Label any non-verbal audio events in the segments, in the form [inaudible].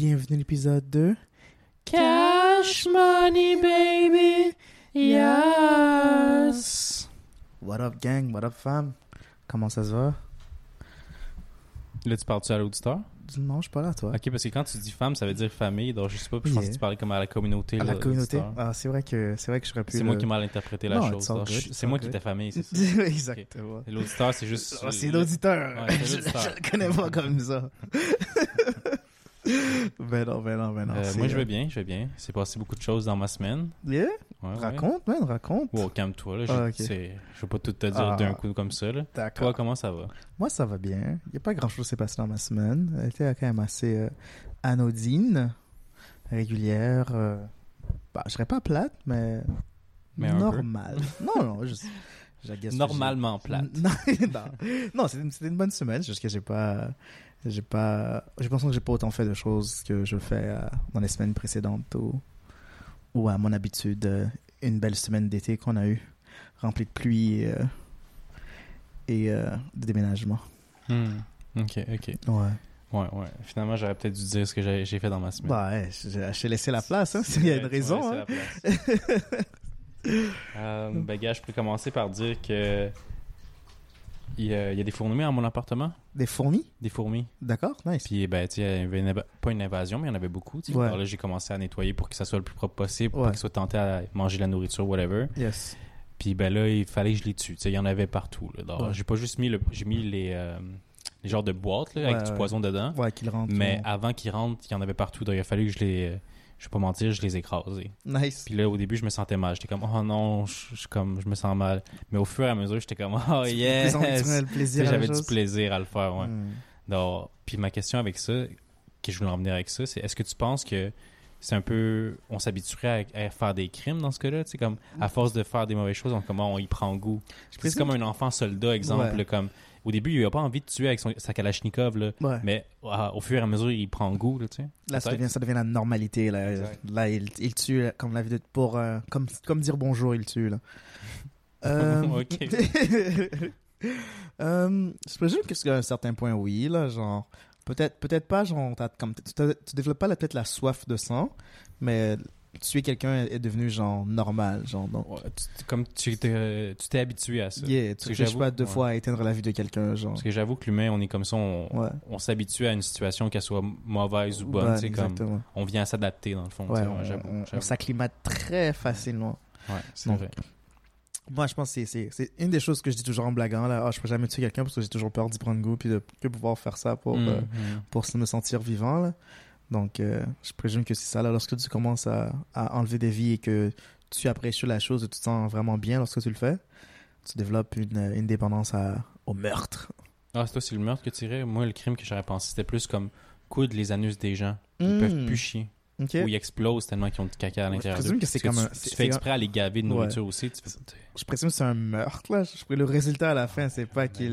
Bienvenue à l'épisode 2. Cash money, baby. Yes. What up, gang? What up, femme? Comment ça se va? Là, tu parles-tu à l'auditeur? Non, je suis pas là, toi. Ok, parce que quand tu dis femme, ça veut dire famille. Donc, je sais pas, puis je pense que tu parlais comme à la communauté. à la là, communauté? Ah, c'est vrai que c'est vrai que j'aurais pu. C'est le- moi qui ai mal interprété la Non, chose. good, it's C'est moi qui étais famille, c'est [laughs] ça? Exactement. Et L'auditeur, c'est juste. Ah, c'est l'auditeur. Ouais, [laughs] je, l'auditeur. je le connais pas comme ça. [laughs] [laughs] ben non, ben non, ben non. Euh, moi, je vais bien, je vais bien. C'est passé beaucoup de choses dans ma semaine. Yeah? Ouais, ouais. Raconte, man, raconte. Wow, calme-toi, là. Je, Ah, ok. c'est- je vais pas tout te dire Ah. d'un coup comme ça, là. Toi, comment ça va? Moi, ça va bien. Il n'y a pas grand-chose qui s'est passé dans ma semaine. Elle était quand même assez euh, anodine, régulière. euh, bah, je serais pas plate, mais, Mais normale. [laughs] non, non, juste. je Normalement plate. Non, [laughs] non, non c'était une, une bonne semaine. Juste que j'ai pas, j'ai pas, j'ai l'impression que j'ai pas autant fait de choses que je fais euh, dans les semaines précédentes ou, ou à mon habitude. euh, une belle semaine d'été qu'on a eue, remplie de pluie euh, et de déménagement. Hmm. Ok, ok. Ouais. Ouais, ouais. Finalement, j'aurais peut-être dû dire ce que j'ai j'ai fait dans ma semaine. Bah ouais, t'ai laissé la place, hein. Il y a une raison, hein. laissé la place. [laughs] euh, ben, gars, je peux commencer par dire que. Il y, a, il y a des fourmis dans mon appartement. Des fourmis, Des fourmis. d'accord, nice. Puis, ben, tu sais, il y avait une pas une invasion, mais il y en avait beaucoup. tu sais. Ouais. Alors là, j'ai commencé à nettoyer pour que ça soit le plus propre possible, pour Ouais. pas qu'ils soient tentés à manger la nourriture, whatever. Yes. Puis, ben là, il fallait que je les tue. Tu sais, il y en avait partout. Là. Alors, Ouais. j'ai pas juste mis le. J'ai mis les. euh, les genres de boîtes, là, avec du ouais. poison dedans. Ouais, qu'il rentre. Mais ouais. avant qu'ils rentrent, il y en avait partout. Donc, il a fallu que je les. Je vais pas mentir, je les écrasais. Nice. Puis là, au début, je me sentais mal. J'étais comme, oh non, je, je- comme, je me sens mal. Mais au fur et à mesure, j'étais comme, oh yes! J'avais du plaisir à le faire, ouais. Hmm. Donc, puis ma question avec ça, que je voulais en venir avec ça, c'est est-ce que tu penses que c'est un peu. On s'habituerait à, à faire des crimes dans ce cas-là? Tu sais, comme, à force de faire des mauvaises choses, on, comment on y prend goût? C'est comme un enfant soldat, exemple, Ouais. comme. Au début, il a pas envie de tuer avec son, sa Kalachnikov, là. Ouais. Mais ah, au fur et à mesure, il prend goût, là, tu sais. Là, ça devient, ça devient la normalité. Là, Exact. là il, il tue comme la vidéo pour euh, comme comme dire bonjour, il tue là. [laughs] Euh, Ok. [laughs] euh, je présume que c'est à un certain point, oui, là, genre peut-être peut-être pas, genre comme tu, tu développes pas la- peut-être la soif de sang, mais tuer quelqu'un est devenu genre normal, genre donc. Ouais, tu- comme tu t'es tu t'es habitué à ça. Yeah, tu j'avoue- pas deux ouais. fois à éteindre la vie de quelqu'un, genre. Parce que j'avoue que l'humain, on est comme ça, on, Ouais. on s'habitue à une situation, qu'elle soit mauvaise ou bonne. Comme, on vient à s'adapter, dans le fond. on, s'acclimate très facilement. C'est Donc, vrai. Moi, je pense que c'est- c'est une des choses que je dis toujours en blaguant. Là, ah, je peux jamais tuer quelqu'un parce que j'ai toujours peur d'y prendre goût puis de plus pouvoir faire ça pour, Mm, euh, pour me sentir vivant. Là. Donc, euh, je présume que c'est ça. Là, lorsque tu commences à, à enlever des vies et que tu apprécies la chose et tu te sens vraiment bien lorsque tu le fais, tu développes une, une dépendance à, au meurtre. Ah, c'est toi, c'est le meurtre que tu dirais? Moi, le crime que j'aurais pensé, c'était plus comme coudre les anus des gens. Ils Mm. peuvent plus chier. Ok. Ou ils explosent tellement qu'ils ont du caca à l'intérieur. je présume que c'est comme un- tu, fais exprès à les gaver de Ouais. nourriture aussi. Tu fais- Je présume que c'est un meurtre. Là. Je, le résultat à la fin, c'est pas qu'il.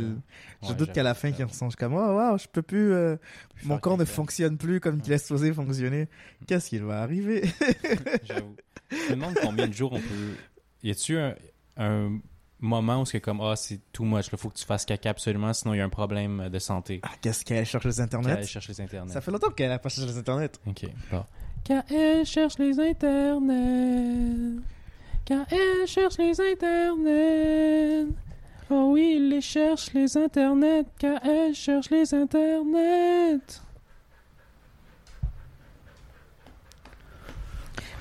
Je Ouais, doute j'avoue, qu'à la fin, qu'ils ressentent comme Oh, wow, je peux plus. euh, mon corps ne fonctionne plus comme qu'il est supposé fonctionner. Mm. Qu'est-ce qui va arriver? [laughs] J'avoue. Je me demande combien de jours on peut. Y a-tu un, un moment où c'est comme ah c'est too much, il faut que tu fasses caca absolument, sinon il y a un problème de santé. ah, Qu'est-ce qu'elle cherche les Qu'elle internets? Aille chercher les internets. Ça fait longtemps qu'elle a pas cherché les internets. Ok. Bon. Quand elle cherche les internets. Quand elle cherche les internets. Oh oui, il les cherche les internets. Quand elle cherche les internets.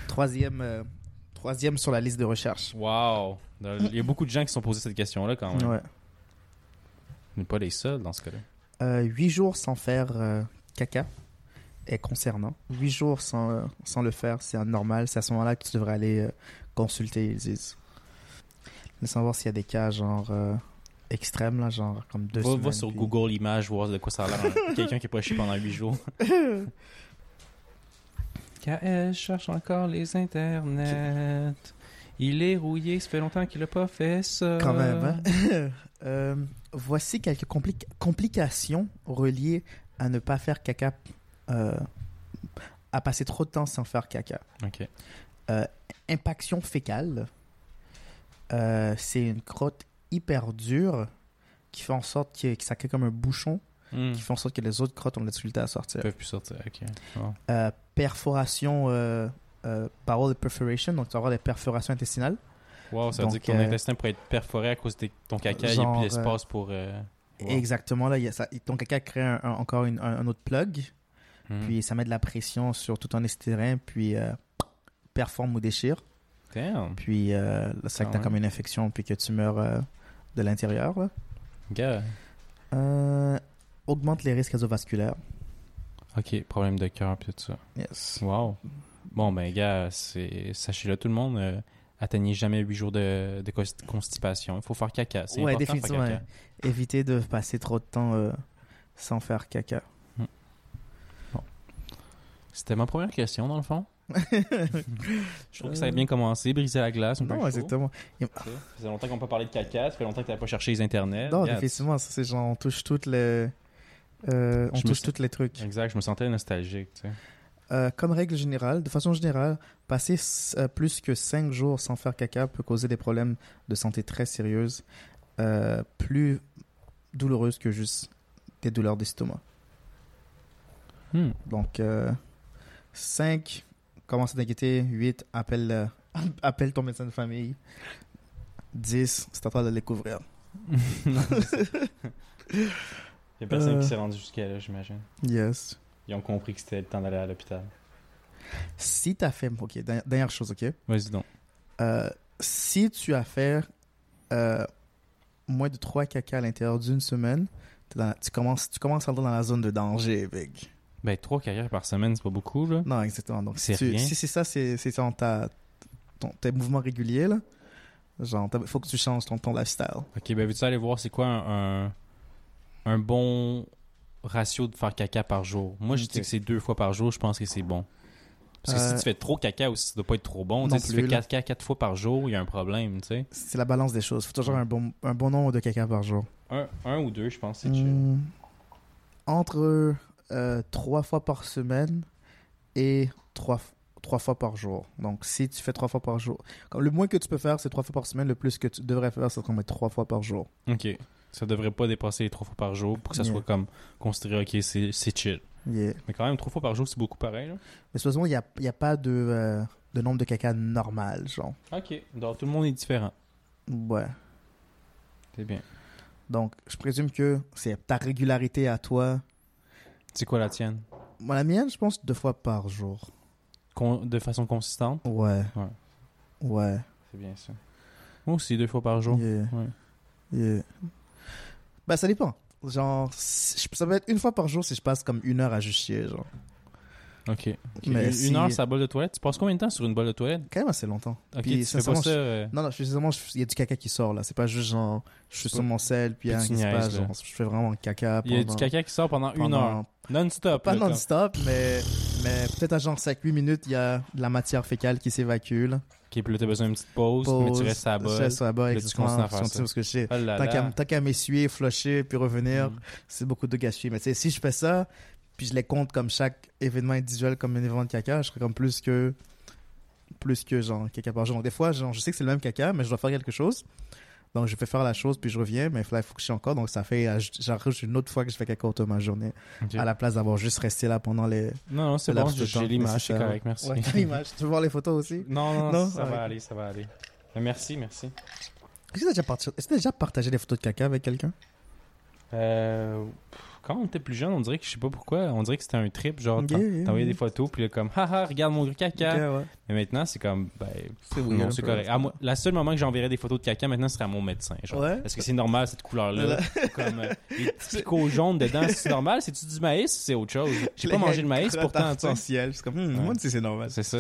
Troisième, euh, troisième sur la liste de recherche. Wow. Il y a beaucoup de gens qui se sont posés cette question-là quand même. Ouais. On n'est pas les seuls dans ce cas-là. Euh, huit jours sans faire euh, caca est concernant. Huit jours sans, sans le faire, c'est anormal. C'est à ce moment-là que tu devrais aller euh, consulter, ils disent. Laisse voir s'il y a des cas genre euh, extrêmes, là, genre comme deux Va, va semaines, sur puis- Google Images voir de quoi ça a l'air. hein. [laughs] Quelqu'un qui n'a pas chié pendant 8 jours. [laughs] Car elle cherche encore les internets. Il est rouillé, ça fait longtemps qu'il n'a pas fait ça. Quand même. hein? [laughs] Euh, voici quelques compli- complications reliées à ne pas faire caca, euh, à passer trop de temps sans faire caca. Ok. Impaction fécale, euh, c'est une crotte hyper dure qui fait en sorte que, que ça crée comme un bouchon Hmm. qui font en sorte que les autres crottes ont de la difficulté à sortir. Ils peuvent plus sortir. Ok. Euh, perforation, euh, euh, perforation, donc tu vas avoir des perforations intestinales. Wow, ça veut Donc, dire que ton euh, intestin pourrait être perforé à cause de ton caca. Il n'y a plus d'espace pour. euh, wow. Exactement, là, il y a ça, ton caca crée un- un- encore une- un, un autre plug, Hmm. puis ça met de la pression sur tout ton estérien, puis euh, performe ou déchire. Damn. Puis euh, Ah là que tu as ouais. comme une infection, puis que tu meurs euh, de l'intérieur. Gars. Euh, augmente les risques cardiovasculaires. Ok, problème de cœur puis tout ça. Yes. Wow. Bon, ben, gars, sachez-le, tout le monde, atteignez jamais 8 jours de, de cons- constipation. Il faut faire caca. C'est Ouais, important de faire définitivement. caca. Éviter de passer trop de temps euh, sans faire caca. C'était ma première question, dans le fond. [laughs] Je trouve que ça a bien commencé, briser la glace. Un peu non, chaud. exactement. Ça faisait longtemps qu'on peut parler de caca, ça fait longtemps que t'avais pas cherché les internets. Non, Regarde. effectivement, ça, c'est genre, on touche toutes les. euh, on Je touche tous les trucs. Exact, je me sentais nostalgique, tu sais. Euh, comme règle générale, de façon générale, passer euh, plus que 5 jours sans faire caca peut causer des problèmes de santé très sérieuses, plus douloureuses que juste des douleurs d'estomac. Hmm. Donc, 5, commence à t'inquiéter. 8, appelle, euh, [laughs] appelle ton médecin de famille. 10, c'est à toi de le découvrir. Il [laughs] y a personne Euh. qui s'est rendu jusqu'à là, j'imagine. Yes. Ils ont compris que c'était le temps d'aller à l'hôpital. Si tu as fait. Ok, dernière, dernière chose, ok? Vas-y donc. Euh, si tu as fait euh, moins de 3 caca à l'intérieur d'une semaine, t'es dans la- tu, commences, tu commences à entrer dans la zone de danger, big. Ben, trois carrières par semaine, c'est pas beaucoup, là. Non, exactement. Donc, si, C'est tu- rien. si c'est ça, c'est c'est dans ta, ton, tes mouvements réguliers, là. Genre, il faut que tu changes ton, ton lifestyle. Ok, ben, veux-tu aller voir c'est quoi un, un, un bon ratio de faire caca par jour? Moi, je dis que c'est deux fois par jour, je pense que c'est bon. Parce que Euh, si tu fais trop caca aussi, ça doit pas être trop bon. non si tu fais là. caca quatre fois par jour, il y a un problème, tu sais. C'est la balance des choses. faut toujours un bon, un bon nombre de caca par jour. Un, un ou deux, je pense, c'est. Hmm, entre euh, trois fois par semaine et trois, trois fois par jour. Donc, si tu fais trois fois par jour, comme le moins que tu peux faire, c'est trois fois par semaine. Le plus que tu devrais faire, c'est comme trois fois par jour. Ok. Ça devrait pas dépasser les trois fois par jour pour que ça Yeah. soit comme considéré, ok, c'est chill. Yeah. Mais quand même, trois fois par jour, c'est beaucoup pareil, là. Mais supposément, il n'y a, y a pas de, euh, de nombre de caca normal, genre. Ok. Donc, tout le monde est différent. Ouais. C'est bien. Donc, je présume que c'est ta régularité à toi. C'est quoi la tienne? Moi, la mienne, je pense deux fois par jour. Con- de façon consistante? Ouais. Ouais. Ouais. C'est bien ça. Moi aussi, deux fois par jour. Yeah. Ouais. Yeah. Ben, ça dépend. Genre, si- je- ça peut être une fois par jour si je passe comme une heure à juste chier, genre. Ok. Mais une si- heure, sa bolle de toilette? Tu passes combien de temps sur une bolle de toilette? Quand même assez longtemps. Ok, Puis, tu fais pas ça. euh, Non, non, je- sincèrement, je- il y a du caca qui sort, là. C'est pas juste genre, je suis sur mon sel, puis puis rien tu qui se passe. Genre, je fais vraiment caca Il y a pendant... du caca qui sort pendant, une pendant- heure. Non-stop. Pas non-stop, mais, mais peut-être à genre 5-8 minutes, il y a de la matière fécale qui s'évacue, là. Ok, puis là, t'as besoin d'une petite pause, mais tu restes à la Je bolle. reste sur la bolle, tu continues à faire ça. sur ce que je sais. Oh qu'à tant qu'à m'essuyer, flusher, puis revenir, Mm. c'est beaucoup de gâchis. Mais tu sais, si je fais ça, puis je les compte comme chaque événement individuel comme un événement de caca, je serais comme plus que plus que genre caca par jour. Donc des fois, genre, je sais que c'est le même caca, mais je dois faire quelque chose. Donc je fais faire la chose, puis je reviens, mais là, il faut que je chie encore. Donc ça fait, euh, j'arrive une autre fois que je fais caca autour de ma journée, à la place d'avoir juste resté là pendant les... Non, non, c'est bon, j'ai l'image, c'est correct, merci. Ouais, l'image. Tu veux voir les photos aussi? Non, non, Non? ça va aller, ça va aller. Mais merci, merci. Est-ce que tu as déjà, partagé des photos de caca avec quelqu'un? Euh, pff, quand on était plus jeune, on dirait que je sais pas pourquoi, on dirait que c'était un trip, genre yeah, t'envoyais yeah. des photos, puis là comme [laughs] haha, regarde mon gros caca. Ouais. Mais maintenant, c'est comme ben pff, non, c'est correct. À moi, la seule moment que j'enverrais des photos de caca maintenant serait à mon médecin. Genre. Ouais. Est-ce que c'est normal cette couleur-là [laughs] Comme euh, les petits picots jaunes dedans, c'est normal C'est-tu du maïs? C'est autre chose J'ai pas mangé de maïs pourtant. C'est comme, hmm, Ouais. moi, c'est normal. C'est ça.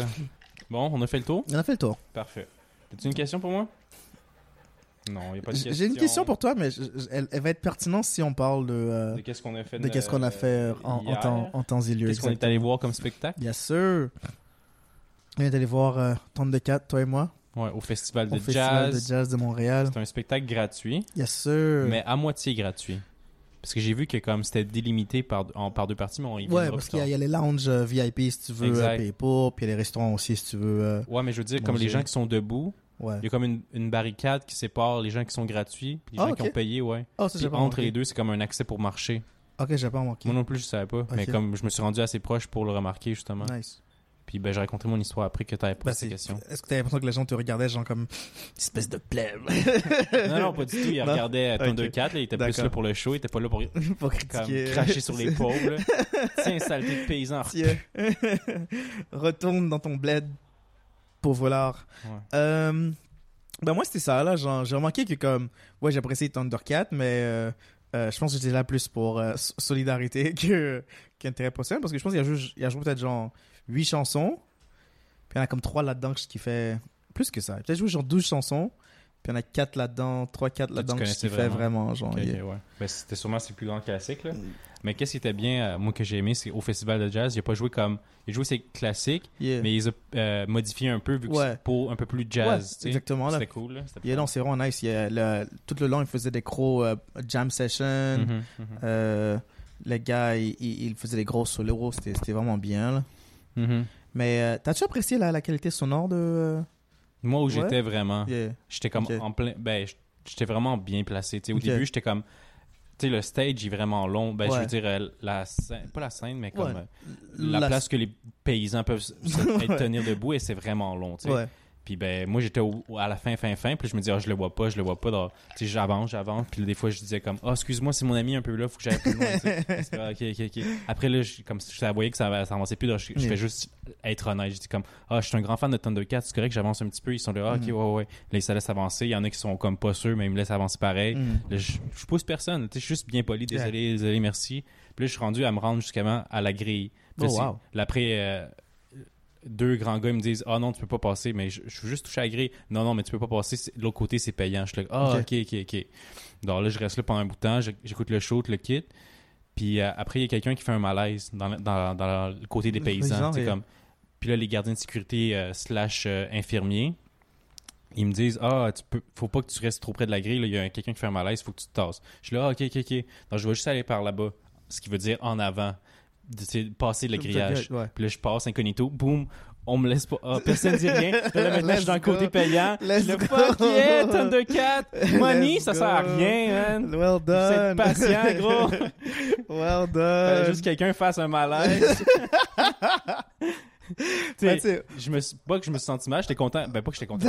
Bon, on a fait le tour? On a fait le tour. Parfait. As-tu une question pour moi? Non, il n'y a pas de question. J'ai une question pour toi, mais je- je- elle, elle va être pertinente si on parle de, euh, De qu'est-ce qu'on a fait de qu'est-ce qu'on a fait euh, en, en temps, en temps et lieu. Qu'est-ce qu'on est allé voir comme spectacle? Bien sûr. On est allé voir euh, de 4, toi et moi, Ouais, au festival de au Festival jazz. de jazz de Montréal. C'est un spectacle gratuit, Bien sûr. mais à moitié gratuit. Parce que j'ai vu que comme c'était délimité par, en, par deux parties, mais on y Ouais, parce qu'il y, a- y les lounges euh, VIP si tu veux euh, payer pour, puis il y a les restaurants aussi si tu veux. euh, Ouais, mais je veux dire, comme les gens qui sont debout, ouais. il y a comme une, une barricade qui sépare les gens qui sont gratuits puis les Ah, gens qui ok. ont payé, ouais. Oh, ça, Puis j'ai pas entre remarqué. les deux, c'est comme un accès pour marcher. Ok, j'ai pas remarqué. Moi non plus, je savais pas. Mais Ok. comme je me suis rendu assez proche pour le remarquer, justement. Nice. Puis ben, j'ai raconté mon histoire après que t'avais posé Bah, ces c'est- questions. Est-ce que t'avais l'impression que les gens te regardaient, genre comme espèce de plèbe? Non, non, pas du tout. Il Non? regardait euh, Ok. Thundercat, là, il était plus D'accord. là pour le show, il était pas là pour [laughs] pour comme, critiquer. cracher sur les [laughs] pauvres. là. Tiens, saleté de paysan. Tiens. [laughs] Retourne dans ton bled, pauvre voleur. Ouais. Euh, ben moi c'était ça là, j'ai remarqué que comme ouais j'appréciais Thundercat, mais euh, euh, je pense que j'étais là plus pour euh, so- solidarité [laughs] que qu'intérêt personnel parce que je pense qu'il y a joué, il y a joué peut-être genre 8 chansons, puis il y en a comme 3 là-dedans qui fait plus que ça. Peut-être joué genre 12 chansons, puis il y en a 4 là-dedans, 3 4 tu là-dedans qui fait vraiment. vraiment genre Ok, yeah. ok, ouais. Ben, c'était sûrement ses plus grands classiques. Là. Mais qu'est-ce qui était bien, euh, moi que j'ai aimé, c'est au festival de jazz, il a pas joué comme. Il a joué ses classiques, Yeah. mais il les a euh, modifiés un peu vu que Ouais. c'est pour un peu plus Ouais, jazz. tu sais. exactement là. C'était cool. Là. Yeah, non, c'est vraiment nice. Il a le- tout le long, il faisait des gros euh, jam sessions. Mhm, mhm. Euh, les gars, ils il, il faisaient des gros solos. C'était vraiment bien. là. Mhm. Mais t'as-tu apprécié la, la qualité sonore de. Moi où Ouais? j'étais vraiment, yeah. j'étais comme en plein. Ben, j'étais vraiment bien placé. Au début, j'étais comme. Tu sais, le stage est vraiment long. Ben, je veux dire, euh, la scène, pas la scène, mais comme Ouais. euh, la, La- place que les paysans peuvent se- [laughs] tenir debout et c'est vraiment long. tu sais. Ouais. Puis ben moi j'étais à la fin fin fin puis je me disais ah, je le vois pas, je le vois pas dans- tu sais j'avance, j'avance puis des fois je disais comme "Ah excuse-moi, c'est mon ami un peu là, faut que j'aille plus loin." [laughs] OK OK OK. Après là je, comme je voyais que ça ça avançait plus, donc je, fais juste être honnête, je dis comme "Ah, je suis un grand fan de Thundercats, c'est correct, j'avance un petit peu." Ils sont là "Ah, OK Mhm. ouais ouais." Là ils se laissent avancer, il y en a qui sont comme pas sûrs mais ils me laissent avancer pareil. Mm. Là, je, je pousse personne, tu sais je suis juste bien poli, désolé, désolé, merci. Puis là je suis rendu à me rendre jusqu'à à la grille. Puis Oh, c'est- wow. Deux grands gars ils me disent ah non tu peux pas passer mais je, je suis juste touché à la grille. Non non mais tu peux pas passer de l'autre côté c'est payant. Je suis là ah ok. ok ok donc là je reste là pendant un bout de temps j'écoute le show le kit puis euh, après il y a quelqu'un qui fait un malaise dans, le- dans, dans le côté des paysans et- comme. Puis là les gardiens de sécurité euh, slash euh, infirmiers ils me disent ah tu peux faut pas que tu restes trop près de la grille il y a un- quelqu'un qui fait un malaise faut que tu te tasses. Je suis là ah, ok ok ok. Donc je vais juste aller par là-bas. Ce qui veut dire en avant de passer le grillage Ouais. puis là, je passe incognito, boum, on me laisse pas. Ah, personne dit rien. Là, maintenant, je suis dans le go. côté payant. Let's le go. fuck yeah, Thundercat. [laughs] Money, Let's ça sert à go. rien, man. Well done. patient, gros. [laughs] well Fallait done. juste que quelqu'un fasse un malaise. [laughs] [laughs] Je me suis, pas que je me suis senti mal, j'étais content. Ben, pas que j'étais content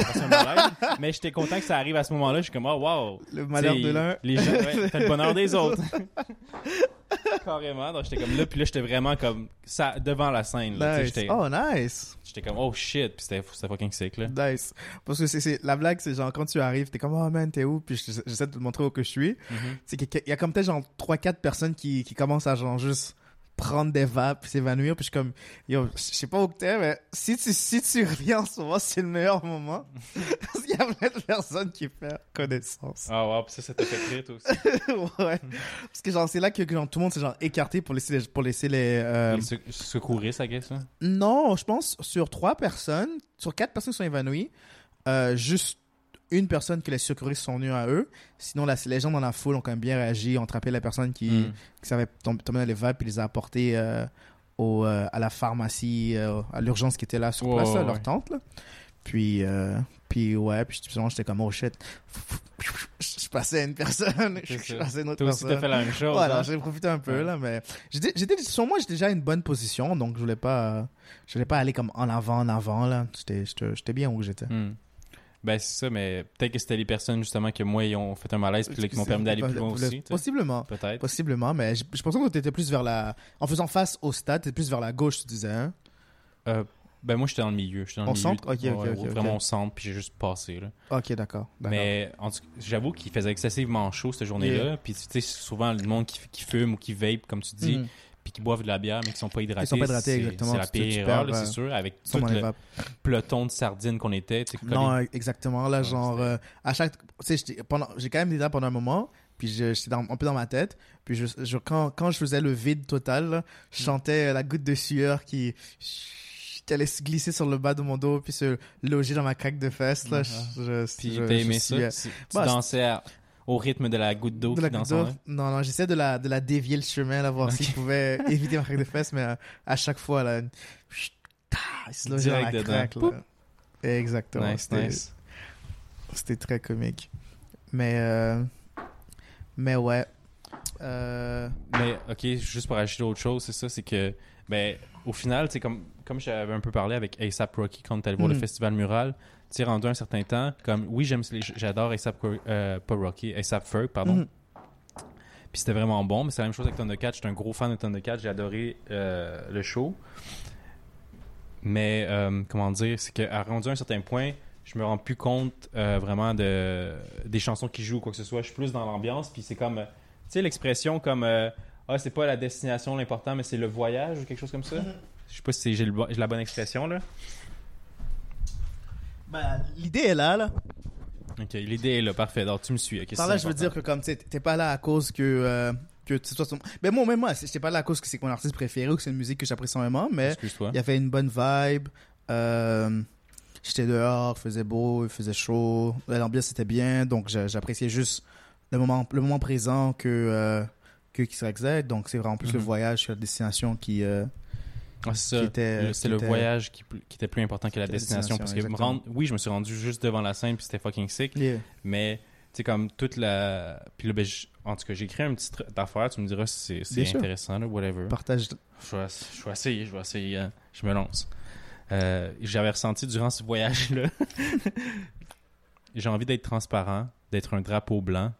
[laughs] mais j'étais content que ça arrive à ce moment-là. Je suis comme, oh, wow. le malheur de l'un. Les gens, ouais, t'as le bonheur des autres. [laughs] Carrément. Donc, j'étais comme là, puis là, j'étais vraiment comme ça, devant la scène. là. Nice. Oh, nice. j'étais comme, oh shit, puis c'était c'était fucking sick, là. Nice. Parce que c'est- la blague, c'est genre quand tu arrives, t'es comme oh man, t'es où? Puis je- j'essaie de te montrer où que je suis. Mhm. C'est qu'il y a- il y a comme peut-être genre 3-4 personnes qui, qui commencent à genre juste prendre des vapes puis s'évanouir. Puis je suis comme yo, je sais pas où t'es, mais si tu, si tu reviens en ce moment, c'est le meilleur moment. Parce qu'il y a plein de personnes qui font connaissance. Ah, wow, puis ça, ça t'a fait rire, toi aussi. [laughs] ouais. Parce que genre c'est là que, genre, tout le monde s'est genre écarté pour laisser les, pour laisser les. euh, Les sec- secouristes, I guess, hein? Non, je pense sur trois personnes, sur quatre personnes qui sont évanouies, euh, juste une personne que les secouristes sont venus à eux. Sinon, là, les gens dans la foule ont quand même bien réagi, ont attrapé la personne qui, Mm. qui savait tom- tomber dans les vapes et les a apportés euh, au, euh, à la pharmacie, euh, à l'urgence qui était là sur place, là, ouais, leur tente. Là. Puis, puis ouais, puis justement, j'étais comme, oh shit. Je passais à une personne, [laughs] je passais à une autre Toi aussi, personne. t'as fait la même chose. Voilà, hein? j'ai profité un peu Ouais. là, mais j'étais, sur moi, j'étais déjà à une bonne position, donc je voulais pas, je voulais pas aller comme en avant, en avant là. J'étais bien où j'étais. Hmm. Ben, c'est ça, mais peut-être que c'était les personnes, justement, que moi, ils ont fait un malaise, puis là, qui m'ont permis d'aller plus loin aussi. Possiblement, Peut-être. possiblement, mais je, je pensais que t'étais plus vers la, en faisant face au stade, t'étais plus vers la gauche, tu disais. Hein? Euh, ben, moi, j'étais dans le milieu. J'étais dans le milieu. centre? Ok, ok, Vraiment au centre, puis j'ai juste passé, là. Ok, d'accord. Mais en tout cas, j'avoue qu'il faisait excessivement chaud cette journée-là. Puis tu sais, souvent le monde qui, qui fume ou qui vape, comme tu dis, Mhm. Puis qui boivent de la bière mais qui sont pas hydratés. sont pas hydratés, c'est- exactement. C'est la pire erreur, là, euh, c'est sûr, avec Ils tout le vapes. peloton de sardines qu'on était. Non, exactement. Là, Ouais, genre, euh, à chaque. Tu sais, j'ai quand même été là pendant un moment, puis j'étais un peu dans ma tête. Puis je, je- quand, quand je faisais le vide total, là, je Mm. chantais euh, la goutte de sueur qui, qui allait se glisser sur le bas de mon dos, puis se loger dans ma craque de fesses. Là, je, je- Puis je- t'as je aimé ça? tu bah, dansais à- au rythme de la goutte d'eau de dans son. Non, non, j'essaie de la, de la dévier le chemin, là, voir si je pouvais [laughs] éviter ma craque de fesses, mais euh, à chaque fois, là, chut, ah, il se dans Direct la craque, là. Exactement. Nice, C'était- nice. C'était très comique. Mais, euh, mais ouais. Euh, Mais, ok, juste pour ajouter autre chose, c'est ça, c'est que, ben, au final, c'est comme, comme j'avais un peu parlé avec ASAP Rocky quand est allé voir le Mhm. festival mural, tu sais, rendu un certain temps, comme, oui, j'aime, j'adore ASAP, euh, pas Rocky, ASAP Ferg, pardon. mhm. Puis c'était vraiment bon, mais c'est la même chose avec Thundercat. J'étais un gros fan de Thundercat, j'ai adoré euh, le show. Mais, euh, comment dire, c'est qu'à rendu un certain point, je me rends plus compte euh, vraiment de, des chansons qui jouent ou quoi que ce soit. Je suis plus dans l'ambiance, puis c'est comme, tu sais, l'expression comme, ah, c'est pas la destination l'important, mais c'est le voyage ou quelque chose comme ça. Je sais pas si j'ai la bonne expression, là. Ben, l'idée est là, là. Ok, l'idée est là, parfait. Alors, tu me suis. ok, Par là, je veux dire que comme tu t'es pas là à cause que euh, que c'est toi ton... Ben moi, même moi, j'étais pas là à cause que c'est mon artiste préféré ou que c'est une musique que j'apprécie énormément, mais Excuse-toi. il y avait une bonne vibe. Euh, j'étais dehors, il faisait beau, il faisait chaud, l'ambiance était bien, donc j'a- j'appréciais juste le moment le moment présent que euh, que qui serait exact. Donc c'est vraiment plus le Mhm. voyage la destination qui euh, Ah, c'est ça. qui était Le- voyage qui, qui était plus important que la destination. Parce que me destination, rendre, oui, je me suis rendu juste devant la scène puis c'était fucking sick. Yeah. Mais, tu sais, comme toute la. Puis là, ben, en tout cas, j'ai créé un petit tr- d'affaires. Tu me diras si c'est- intéressant, là, whatever. Partage. Je vais, je vais essayer, je vais essayer. hein. Je me lance. Euh, J'avais ressenti durant ce voyage-là. [laughs] j'ai envie d'être transparent, d'être un drapeau blanc,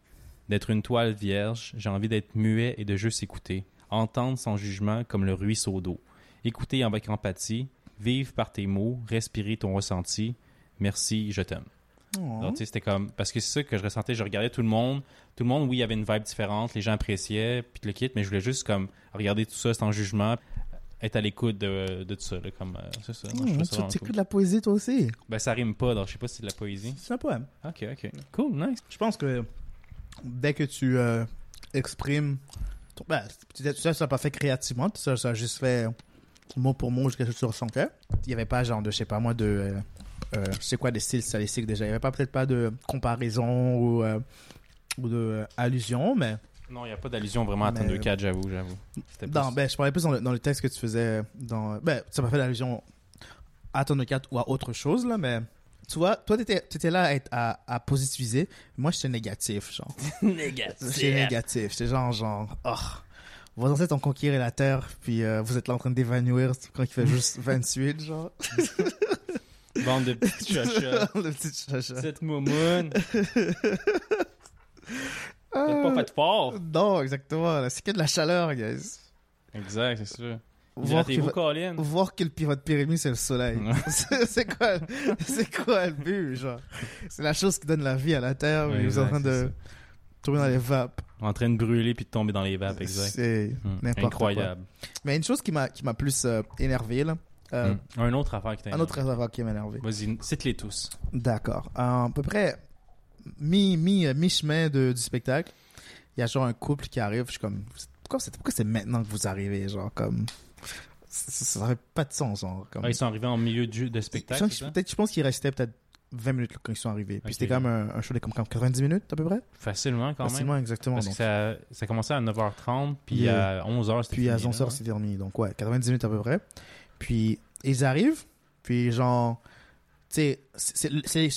d'être une toile vierge. J'ai envie d'être muet et de juste écouter. Entendre sans jugement comme le ruisseau d'eau. Écouter avec empathie. Vivre par tes mots. Respirer ton ressenti. Merci, je t'aime. Oh. Tu c'était comme. Parce que c'est ça que je ressentais. Je regardais tout le monde. Tout le monde, oui, il y avait une vibe différente. Les gens appréciaient, puis le kit, mais je voulais juste comme regarder tout ça sans jugement. Être à l'écoute de, de tout ça. Là, comme, euh, c'est ça. Mmh, tu écoutes cool. de la poésie toi aussi? Ben, ça rime pas, donc je sais pas si c'est de la poésie. C'est un poème. Ok, ok. Cool, nice. Je pense que dès que tu euh, exprimes, ben, tu tu sais, ça n'a pas fait créativement, ça, ça a juste fait mot pour mot jusqu'à ce que tu ressentais. Il n'y avait pas genre de, je sais pas moi, de, euh, euh, je sais quoi, des styles stylistiques déjà? Il n'y avait pas peut-être pas de comparaison ou, euh, ou de euh, allusion, mais Non, il n'y a pas d'allusion vraiment à Mais- Thundercat, j'avoue, j'avoue. Plus- ben, je parlais plus dans le, dans le texte que tu faisais. Dans, ben, ça m'a fait l'allusion à Thundercat ou à autre chose, là, mais tu vois, toi, t'étais, t'étais là à, être, à, à positiviser. Moi, j'étais négatif, genre. [laughs] J'étais négatif. J'étais genre, genre, oh, vous êtes en conquérir la Terre, puis euh, vous êtes là en train d'évanouir quand il fait juste [laughs] 28, genre. Bande de petits [laughs] chachas. Le petit chacha. Cette moumoune. T'as pas fait fort. Non, exactement. C'est que de la chaleur, guys. Exact, c'est sûr. Voir que, Colin. voir que le pire ennemi, c'est le soleil. Ouais. [laughs] c'est quoi, c'est quoi le but, genre? C'est la chose qui donne la vie à la Terre, mais vous êtes en train Exact, c'est tourner dans les vapes. En train de brûler puis de tomber dans les vapes, exact. C'est Hmm, quoi. Incroyable. Mais une chose qui m'a, qui m'a plus euh, énervé, là. euh, Hmm. Un autre affaire qui t'a Un autre affaire qui m'a énervé. Vas-y, cite-les tous. D'accord. À peu près mi, mi, euh, mi-chemin de, du spectacle, il y a genre un couple qui arrive. Je suis comme, pourquoi c'est, pourquoi c'est maintenant que vous arrivez? Genre, comme, ça n'aurait pas de sens, genre. Comme, Ah, ils sont arrivés en milieu du, de spectacle, peut-être, je pense qu'il restait peut-être 20 minutes là, quand ils sont arrivés. Puis c'était quand même un, un show de comme, comme 90 minutes, à peu près. Facilement, quand Facilement, même. exactement. Parce donc. que ça, ça commençait à 9h30, puis Yeah. à 11h, c'était Puis à fini, 11h, là, ouais. c'était fini. Donc, ouais, 90 minutes à peu près. Puis, ils arrivent. Puis, genre, tu sais, c'est c'est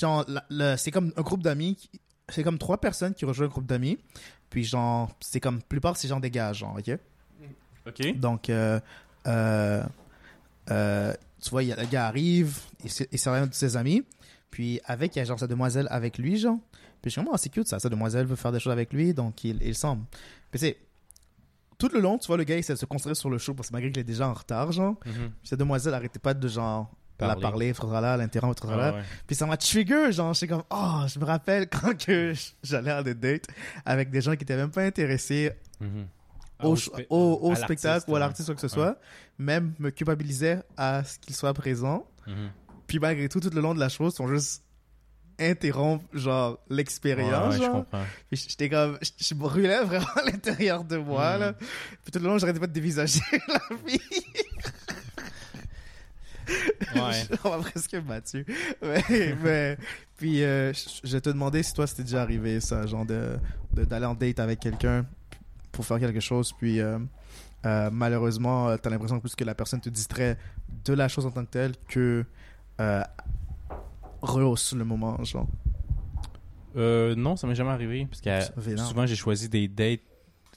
la- c'est comme un groupe d'amis. C'est comme trois personnes qui rejoignent un groupe d'amis. Puis, genre, c'est comme, plupart, c'est genre des gars, genre, ok? OK. Donc, euh, euh, euh, tu vois, il y a, le gars arrive, il il s'est un de ses amis, puis avec, il y a genre sa demoiselle avec lui, genre. Puis je suis comme, oh, c'est cute ça, sa demoiselle veut faire des choses avec lui, donc il, il semble. Puis c'est, tout le long, tu vois, le gars, il essaie de se concentrer sur le show, parce que malgré qu'il est déjà en retard, genre. Puis sa demoiselle arrêtait pas de genre, la Parler. parler, là, l'interrompre, Ah là. ouais. Puis ça m'a trigger, genre, j'étais comme, oh, je me rappelle [laughs] quand que j'allais à des dates avec des gens qui étaient même pas intéressés Mhm. au, spe- au, au à spectacle l'artiste, ou à ouais. l'artiste, quoi que ce Ouais. soit, même me culpabilisait à ce qu'il soit présent. Mhm. Puis malgré tout, tout le long de la chose, ils sont juste interrompre genre l'expérience Ouais, ouais, je comprends. Puis j'étais comme je, je brûlais [laughs] vraiment à l'intérieur de moi Mhm. là puis tout le long j'arrêtais pas de dévisager [laughs] la fille Ouais. [laughs] on m'a presque battu mais, mais puis euh, je, je te demandais si toi c'était déjà arrivé ça genre de de- d'aller en date avec quelqu'un pour faire quelque chose puis euh, euh, malheureusement euh, t'as l'impression plus que la personne te distrait de la chose en tant que telle que euh, rehausse le moment genre Euh, non, ça m'est jamais arrivé. Parce que souvent, j'ai choisi des dates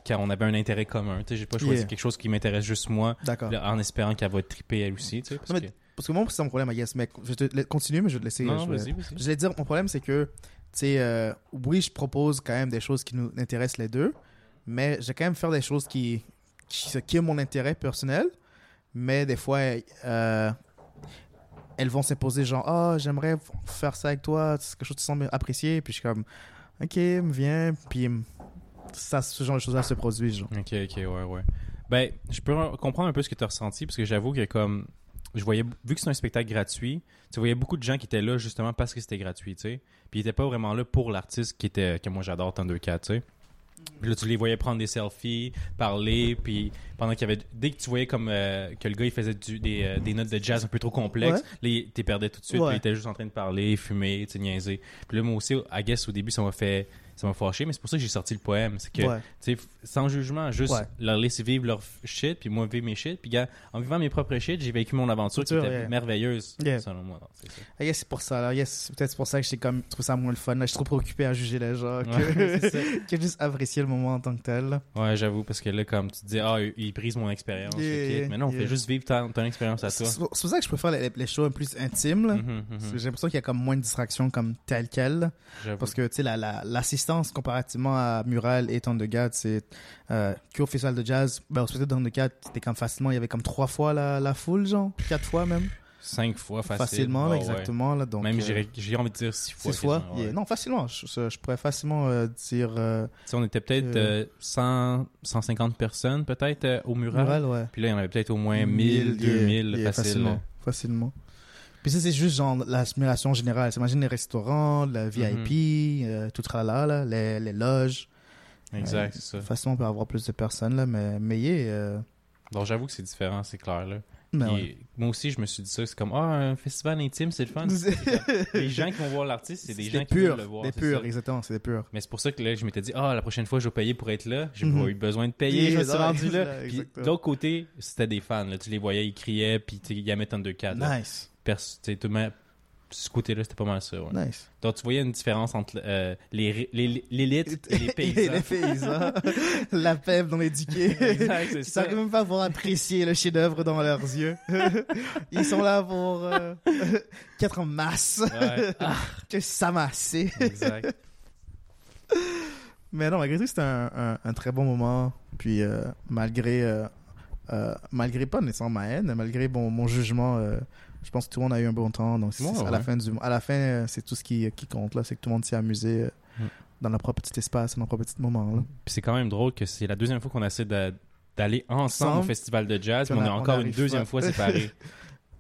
quand on avait un intérêt commun. Tu sais, j'ai pas choisi Yeah. quelque chose qui m'intéresse juste moi, en espérant qu'elle va triper elle aussi. Tu sais, parce Non, que... Parce que moi, c'est mon problème, I guess. Mais je te continuer, mais je vais te laisser. Non, je vais-. Je vais dire, mon problème, c'est que, tu sais, euh, oui, je propose quand même des choses qui nous intéressent les deux, mais je vais quand même faire des choses qui, qui, qui ont mon intérêt personnel, mais des fois, euh, elles vont s'imposer genre, oh, j'aimerais faire ça avec toi, c'est quelque chose que tu sembles apprécier, puis je suis comme, ok, viens, puis ce genre de choses-là se produisent, genre. Ok, ok, ouais, ouais. Ben, je peux re- comprendre un peu ce que tu as ressenti, parce que j'avoue que comme. Je voyais, vu que c'est un spectacle gratuit, tu voyais beaucoup de gens qui étaient là justement parce que c'était gratuit, tu sais. Puis ils étaient pas vraiment là pour l'artiste qui était, que moi j'adore, Thundercat, tu sais. Puis là, tu les voyais prendre des selfies, parler, puis pendant qu'il y avait. Dès que tu voyais comme euh, que le gars il faisait du- des, euh, des notes de jazz un peu trop complexes, Ouais. là, t'es perdais tout de suite, Ouais. puis il était juste en train de parler, fumer, tu niaiser. Puis là, moi aussi, I guess au début, ça m'a fait. Ça m'a fâché, mais c'est pour ça que j'ai sorti le poème. C'est que Ouais. tu sais, f- sans jugement, juste Ouais. leur laisser vivre leur shit, puis moi vivre mes shit. Puis gars, en vivant mes propres shit, j'ai vécu mon aventure qui Sûr, était yeah. merveilleuse, Yeah. selon moi. C'est ça. Yes, c'est pour ça. Là. Yes, c'est peut-être pour ça que j'ai comme trouvé ça moins le fun. Là. Je suis trop préoccupé à juger les gens que, [laughs] que juste apprécier le moment en tant que tel. là. Ouais, j'avoue, parce que là, comme tu te dis, ah, ils brisent mon expérience. Yeah, mais non, on fait juste vivre ta- ton expérience à toi. c'est pour ça que je préfère les, les shows plus intimes. Mhm, mhm. J'ai l'impression qu'il y a comme moins de distractions comme telle quelle. J'avoue. Parce que, tu sais, la- la- comparativement à Mural et Thundercat, c'est euh, qu'au festival de jazz, ben, au spectacle de Thundercat, c'était comme facilement, il y avait comme trois fois la, la foule, genre, quatre fois même. Cinq fois facile. facilement, ouais. exactement. Là, donc, Même, euh, j'ai envie de dire six fois. six fois. quasiment, ouais. Yeah. Non, facilement. Je, je- je pourrais facilement euh, dire euh, sais, on était peut-être Euh. euh, 100, 150 personnes, peut-être, euh, au mural. Mural, ouais. Puis là, il y en avait peut-être au moins 1000, 2000, yeah, yeah, facile. Facilement. facilement. Puis ça, c'est juste genre l'admiration générale. T'imagines les restaurants, le VIP, euh, tout tralala, là, les, les loges. Exact, Euh, c'est ça. Facilement, on peut avoir plus de personnes, là, mais, mais yeah, euh, Donc, j'avoue que c'est différent, c'est clair, là. Puis, ouais. Moi aussi, je me suis dit ça. C'est comme, ah, un festival intime, c'est le fun. [laughs] les gens qui vont voir l'artiste, c'est des gens qui veulent le voir. Des c'est purs, ça. exactement, c'est des purs. Mais c'est pour ça que là, je m'étais dit, ah, la prochaine fois, je vais payer pour être là. J'ai Mhm. pas eu besoin de payer, je me suis rendu là. [laughs] Puis, de l'autre côté, c'était des fans. Là. Tu les voyais, ils criaient, puis tu sais, ils aimaient Thundercat. là. Nice, tout ce côté-là, c'était pas mal ça. ouais. nice. Donc, tu voyais une différence entre euh, les ri- les- l'élite et [laughs] les paysans. les paysans. [laughs] la pève dans les c'est Ils savent même pas pour apprécier le chef-d'œuvre dans leurs yeux. [laughs] Ils sont là pour euh, qu'être en masse, Ouais. Ah, que s'amasser. exact. Mais non, malgré tout, c'était un, un, un très bon moment. Puis euh, malgré, euh, euh, malgré pas nécessairement ma haine, malgré bon, mon jugement, euh, je pense que tout le monde a eu un bon temps. Donc c'est- Ouais, à la ouais. fin du, à la fin, euh, c'est tout ce qui, qui compte c'est que tout le monde s'est amusé euh, Mm. dans leur propre petit espace, dans leur propre petit moment. Là. Puis c'est quand même drôle que c'est la deuxième fois qu'on essaie d'aller ensemble au festival de jazz, mais on, on est a- on encore une deuxième fois séparés. [laughs]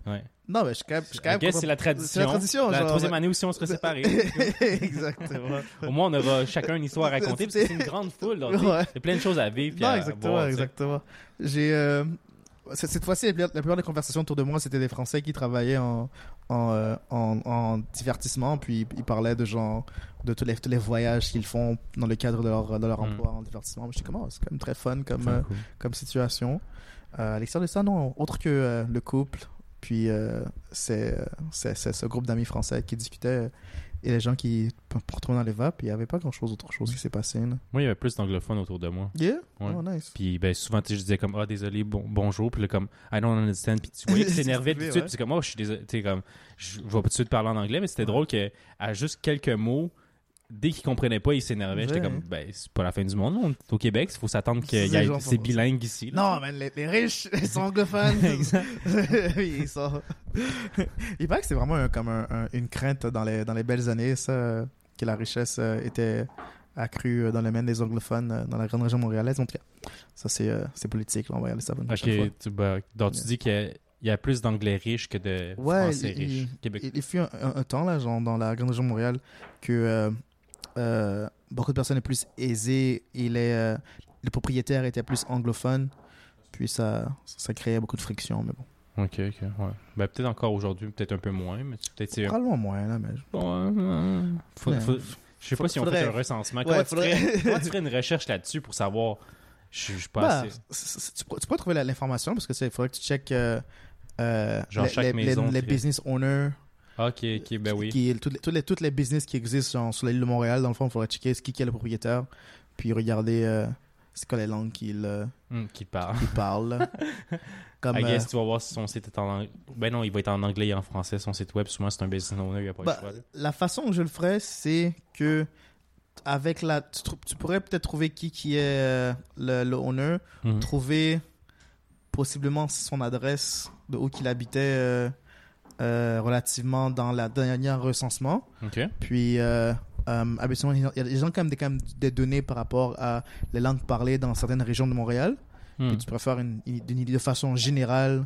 Ouais. Non, mais je suis quand même, je même c'est la tradition. La tradition, La genre, troisième ouais. année aussi, on sera [laughs] séparés. [laughs] Exactement. Au moins, on aura chacun une histoire à raconter, parce que c'est une grande foule. Ouais. il y a plein de choses à vivre. puis Non, à exactement, exactement. J'ai euh, cette fois-ci, la plupart des conversations autour de moi, c'était des Français qui travaillaient en en, euh, en, en divertissement, puis ils parlaient de genre de tous les tous les voyages qu'ils font dans le cadre de leur de leur Mm. emploi en divertissement. Je suis comme oh, c'est quand même très fun comme euh, cool. comme situation. Euh, à l'extérieur de ça, non, autre que euh, le couple, puis c'est c'est ce groupe d'amis français qui discutaient euh, et les gens qui retourner dans les vapes, il y avait pas grand chose autre chose qui s'est passé. Là. Moi, il y avait plus d'anglophones autour de moi. Yeah, Ouais. oh nice. Puis ben, souvent, je disais comme, ah, désolé, bon, bonjour. Puis là, comme, I don't understand. Puis tu voyais qu'il [laughs] s'énervait tout de Ouais. suite. Puis c'est comme, oh, je suis désolé. Tu sais, comme, je vais tout de suite parler en anglais, mais c'était drôle que à juste quelques mots, dès qu'il comprenait pas, il s'énervait. J'étais comme, ben, c'est pas la fin du monde. On est au Québec, il faut s'attendre qu'il y ait genre c'est pour- bilingue ici. là. Non, man, les, les riches, [laughs] ils sont anglophones. [laughs] [laughs] Ils sont. Il paraît que c'est vraiment un- comme un- un- une crainte dans les, dans les belles années, ça, que la richesse euh, était accrue euh, dans le domaine des anglophones euh, dans la grande région montréalaise. En tout cas, ça, c'est politique, là, on va regarder ça une. Ok, tu, bah, donc tu dis qu'il y a- il y a plus d'anglais riches que de Ouais, français il- riches. Québec. Il, il fut un, un- un temps, là, genre, dans la grande région de Montréal, que euh, euh, beaucoup de personnes étaient plus aisées et les, euh, les propriétaires étaient plus anglophones. Puis ça, ça créait beaucoup de friction, mais bon. Ok, ok, ouais. Ben, peut-être encore aujourd'hui, peut-être un peu moins, mais peut-être c'est. Probablement moins, là, mais... Ouais. Faut- faut- je sais pas si on fait un recensement. Ouais, Comment, tu faudrait- ferais, tu [laughs] ferais une recherche là-dessus pour savoir? Je je suis pas Bah, assez. tu, tu pourrais trouver l'information parce que c'est- il faudrait que tu checkes euh, euh, Genre les, chaque les- maison les, business owners, Ben oui. qui, toutes, les, toutes, les, toutes les business qui existent sur l'île de Montréal. Dans le fond, il faudrait checker qui, qui est le propriétaire, puis regarder euh, c'est quoi les langues qu'il euh, qui parle. qu'il parle. [laughs] Comme, I euh, guess tu vas voir si son site est en anglais. Ben non, il va être en anglais et en français. Son site web, souvent, c'est un business owner, il n'y a pas bah, le choix. là. la façon que je le ferais, c'est que avec la, tu, pourrais peut-être trouver qui qui est euh, le, le owner, Mhm. trouver possiblement son adresse de où qu'il habitait euh, relativement dans la dernière recensement. Puis, euh, euh, habituellement, il y a des gens quand même des, quand même des données par rapport à les langues parlées dans certaines régions de Montréal. Hmm. Puis tu pourrais faire une, une, de façon générale.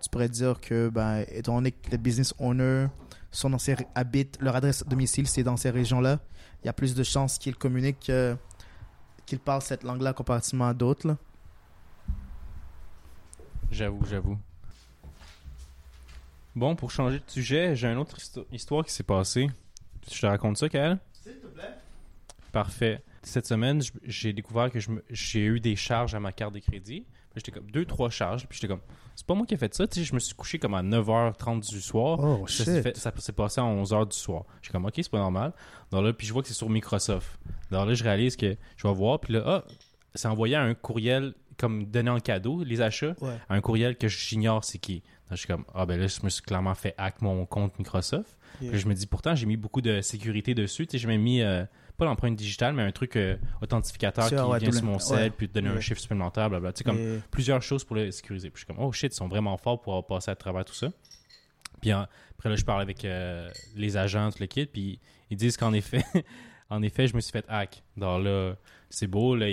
Tu pourrais dire que, ben, étant donné que les business owners sont dans ces, habitent, leur adresse domicile, c'est dans ces régions-là, il y a plus de chances qu'ils communiquent, euh, qu'ils parlent cette langue-là comparativement à d'autres. J'avoue, j'avoue. Bon, pour changer de sujet, j'ai une autre histo- histoire qui s'est passée. Je te raconte ça, Kael? S'il te plaît. Parfait. Cette semaine, j'ai découvert que j'ai eu des charges à ma carte de crédit. Puis J'étais comme deux, trois charges. Puis j'étais comme, c'est pas moi qui ai fait ça. Tu sais, je me suis couché comme à 9h30 du soir. Oh, Ça s'est fait- ça s'est passé à 11h du soir. Je suis comme, ok, c'est pas normal. Donc là, puis je vois que c'est sur Microsoft. Donc là, je réalise que je vais voir. Puis là, ah, c'est envoyé à un courriel comme donné en cadeau, les achats, Ouais. à un courriel que j'ignore c'est qui. Je suis comme, ah ben là, je me suis clairement fait hack mon compte Microsoft. Yeah. Puis je me dis, pourtant, j'ai mis beaucoup de sécurité dessus. Tu sais, j'ai même mis, euh, pas l'empreinte digitale, mais un truc euh, authentificateur qui ouais, vient sur mon sel, ouais. puis te donner un chiffre supplémentaire, blablabla. Tu sais, comme plusieurs choses pour le sécuriser. Puis je suis comme, oh shit, ils sont vraiment forts pour avoir passé à travers tout ça. Puis après là, je parle avec euh, les agents, tout le kit, puis ils disent qu'en effet, [laughs] en effet, je me suis fait hack. Donc là, c'est beau, là,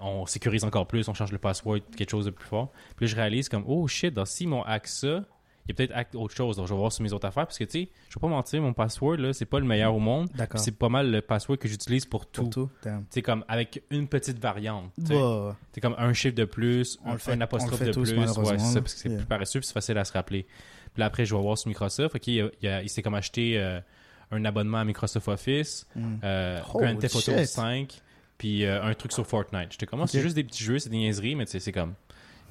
on sécurise encore plus, on change le password, quelque chose de plus fort. Puis là, je réalise comme, oh shit, donc s'ils m'ont hack ça, il y a peut-être hack autre chose. Donc je vais voir sur mes autres affaires, parce que tu sais, je vais pas mentir, mon password, là, c'est pas le meilleur au monde. D'accord. c'est pas mal le password que j'utilise pour tout. Pour tout. Tu sais, comme avec une petite variante. tu sais. Bah, C'est comme un chiffre de plus, On un, le fait- un on le apostrophe fait de tous, plus. Ouais, c'est ça, parce que c'est Yeah. plus paresseux puis c'est facile à se rappeler. Puis là, après, je vais voir sur Microsoft. OK, il, s'est comme acheté euh, un abonnement à Microsoft Office, mm. euh, Grand Theft Auto shit. 5, puis euh, un truc sur Fortnite. J'étais comme, Ah, c'est juste des petits jeux, c'est des niaiseries, mais tu sais, c'est comme.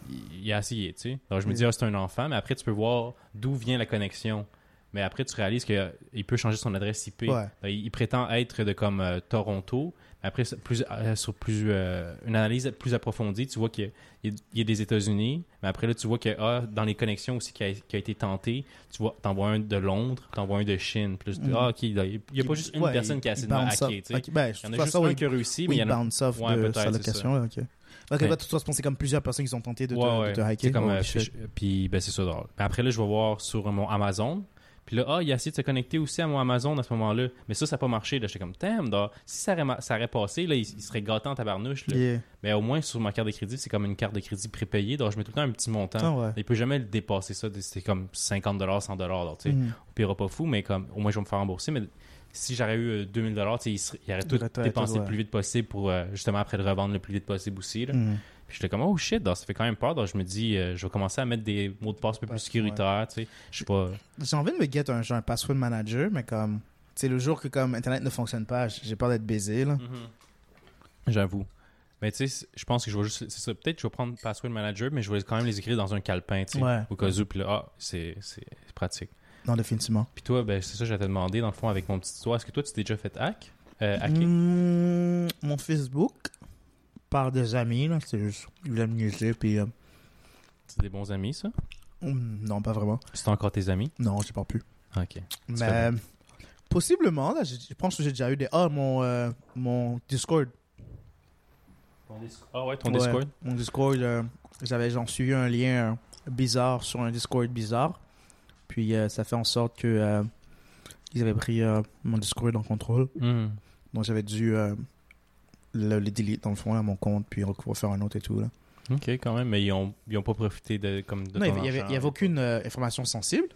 Il, il a essayé, tu sais. Alors je me dis, Yeah. ah, c'est un enfant, mais après, tu peux voir d'où vient la connexion. Mais après, tu réalises qu'il peut changer son adresse IP. Ouais. Il, il prétend être de comme euh, Toronto. Après, plus, euh, sur plus, euh, une analyse plus approfondie, tu vois qu'il y y, a- des États-Unis. Mais après, là, tu vois que ah, dans les connexions aussi qui a, qui a été tenté, tu vois, t'envoies un de Londres, t'envoies un de Chine. Dis, Mm. ah, OK, il n'y a pas juste une Ouais, personne il- qui a essayé de hacker. ben, Il y en a juste un qui a réussi, mais il y en a. bounce off Ouais, de sa location. là, ok. Ok, bah, de toute façon, c'est comme plusieurs personnes qui ont tenté de, te- Ouais, de te hacker. C'est comme, Oh, euh, puis ben c'est ça drôle. Après là, je vais voir sur mon Amazon. Puis là, ah, il a essayé de se connecter aussi à mon Amazon à ce moment-là. Mais ça, ça n'a pas marché. Là, j'étais comme, damn, donc, si ça aurait, ça aurait passé, là, il, il serait gâté en tabarnouche. Là. Yeah. Mais au moins, sur ma carte de crédit, c'est comme une carte de crédit prépayée. Donc, je mets tout le temps un petit montant. Ah, ouais. Il peut jamais le dépasser ça. C'était comme 50$, 100$. Donc, tu sais, Mhm. au pire, pas fou, mais comme, au moins, je vais me faire rembourser. Mais si j'aurais eu euh, 2000$, tu sais, il, il aurait tout dépensé le plus vite possible pour, euh, justement, après le revendre le plus vite possible aussi. Là. Mhm. Puis j'étais comme, oh shit, donc, ça fait quand même peur. Donc je me dis, euh, je vais commencer à mettre des mots de passe un peu plus sécuritaires, tu sais. Je sais pas. J'ai envie de me get un, genre, un password manager, mais comme, sais, le jour que comme Internet ne fonctionne pas, j'ai peur d'être baisé, là. J'avoue. Mais tu sais, je pense que je vais juste. C'est ça. Peut-être que je vais prendre Password Manager, mais je vais quand même les écrire dans un calepin, tu sais. Ouais. Au cas où, puis là, ah, c'est c'est pratique. Non, définitivement. Puis toi, ben, c'est ça, j'allais te demander, dans le fond, avec mon petit histoire. Est-ce que toi, tu t'es déjà fait hack? Euh, hacker? Hmm, mon Facebook, par des amis, là, c'est juste, voulaient me niaiser, puis, euh, C'est des bons amis, ça? hmm, non, pas vraiment. C'est encore tes amis? Non, j'ai pas pu. Ok. Mais, possiblement, là, j'ai- je pense que j'ai déjà eu des, ah, mon, euh, mon Discord. Ah ouais, ton Ouais, Discord Mon Discord, euh, j'avais suivi un lien euh, bizarre sur un Discord bizarre. Puis euh, ça fait en sorte que euh, ils avaient pris euh, mon Discord en contrôle. Hmm. Donc j'avais dû euh, le, le delete dans le fond à mon compte puis refaire un autre et tout là. Ok, quand même, mais ils ont, ils ont pas profité de, comme de non, il ton y avait, aucune euh, information sensible.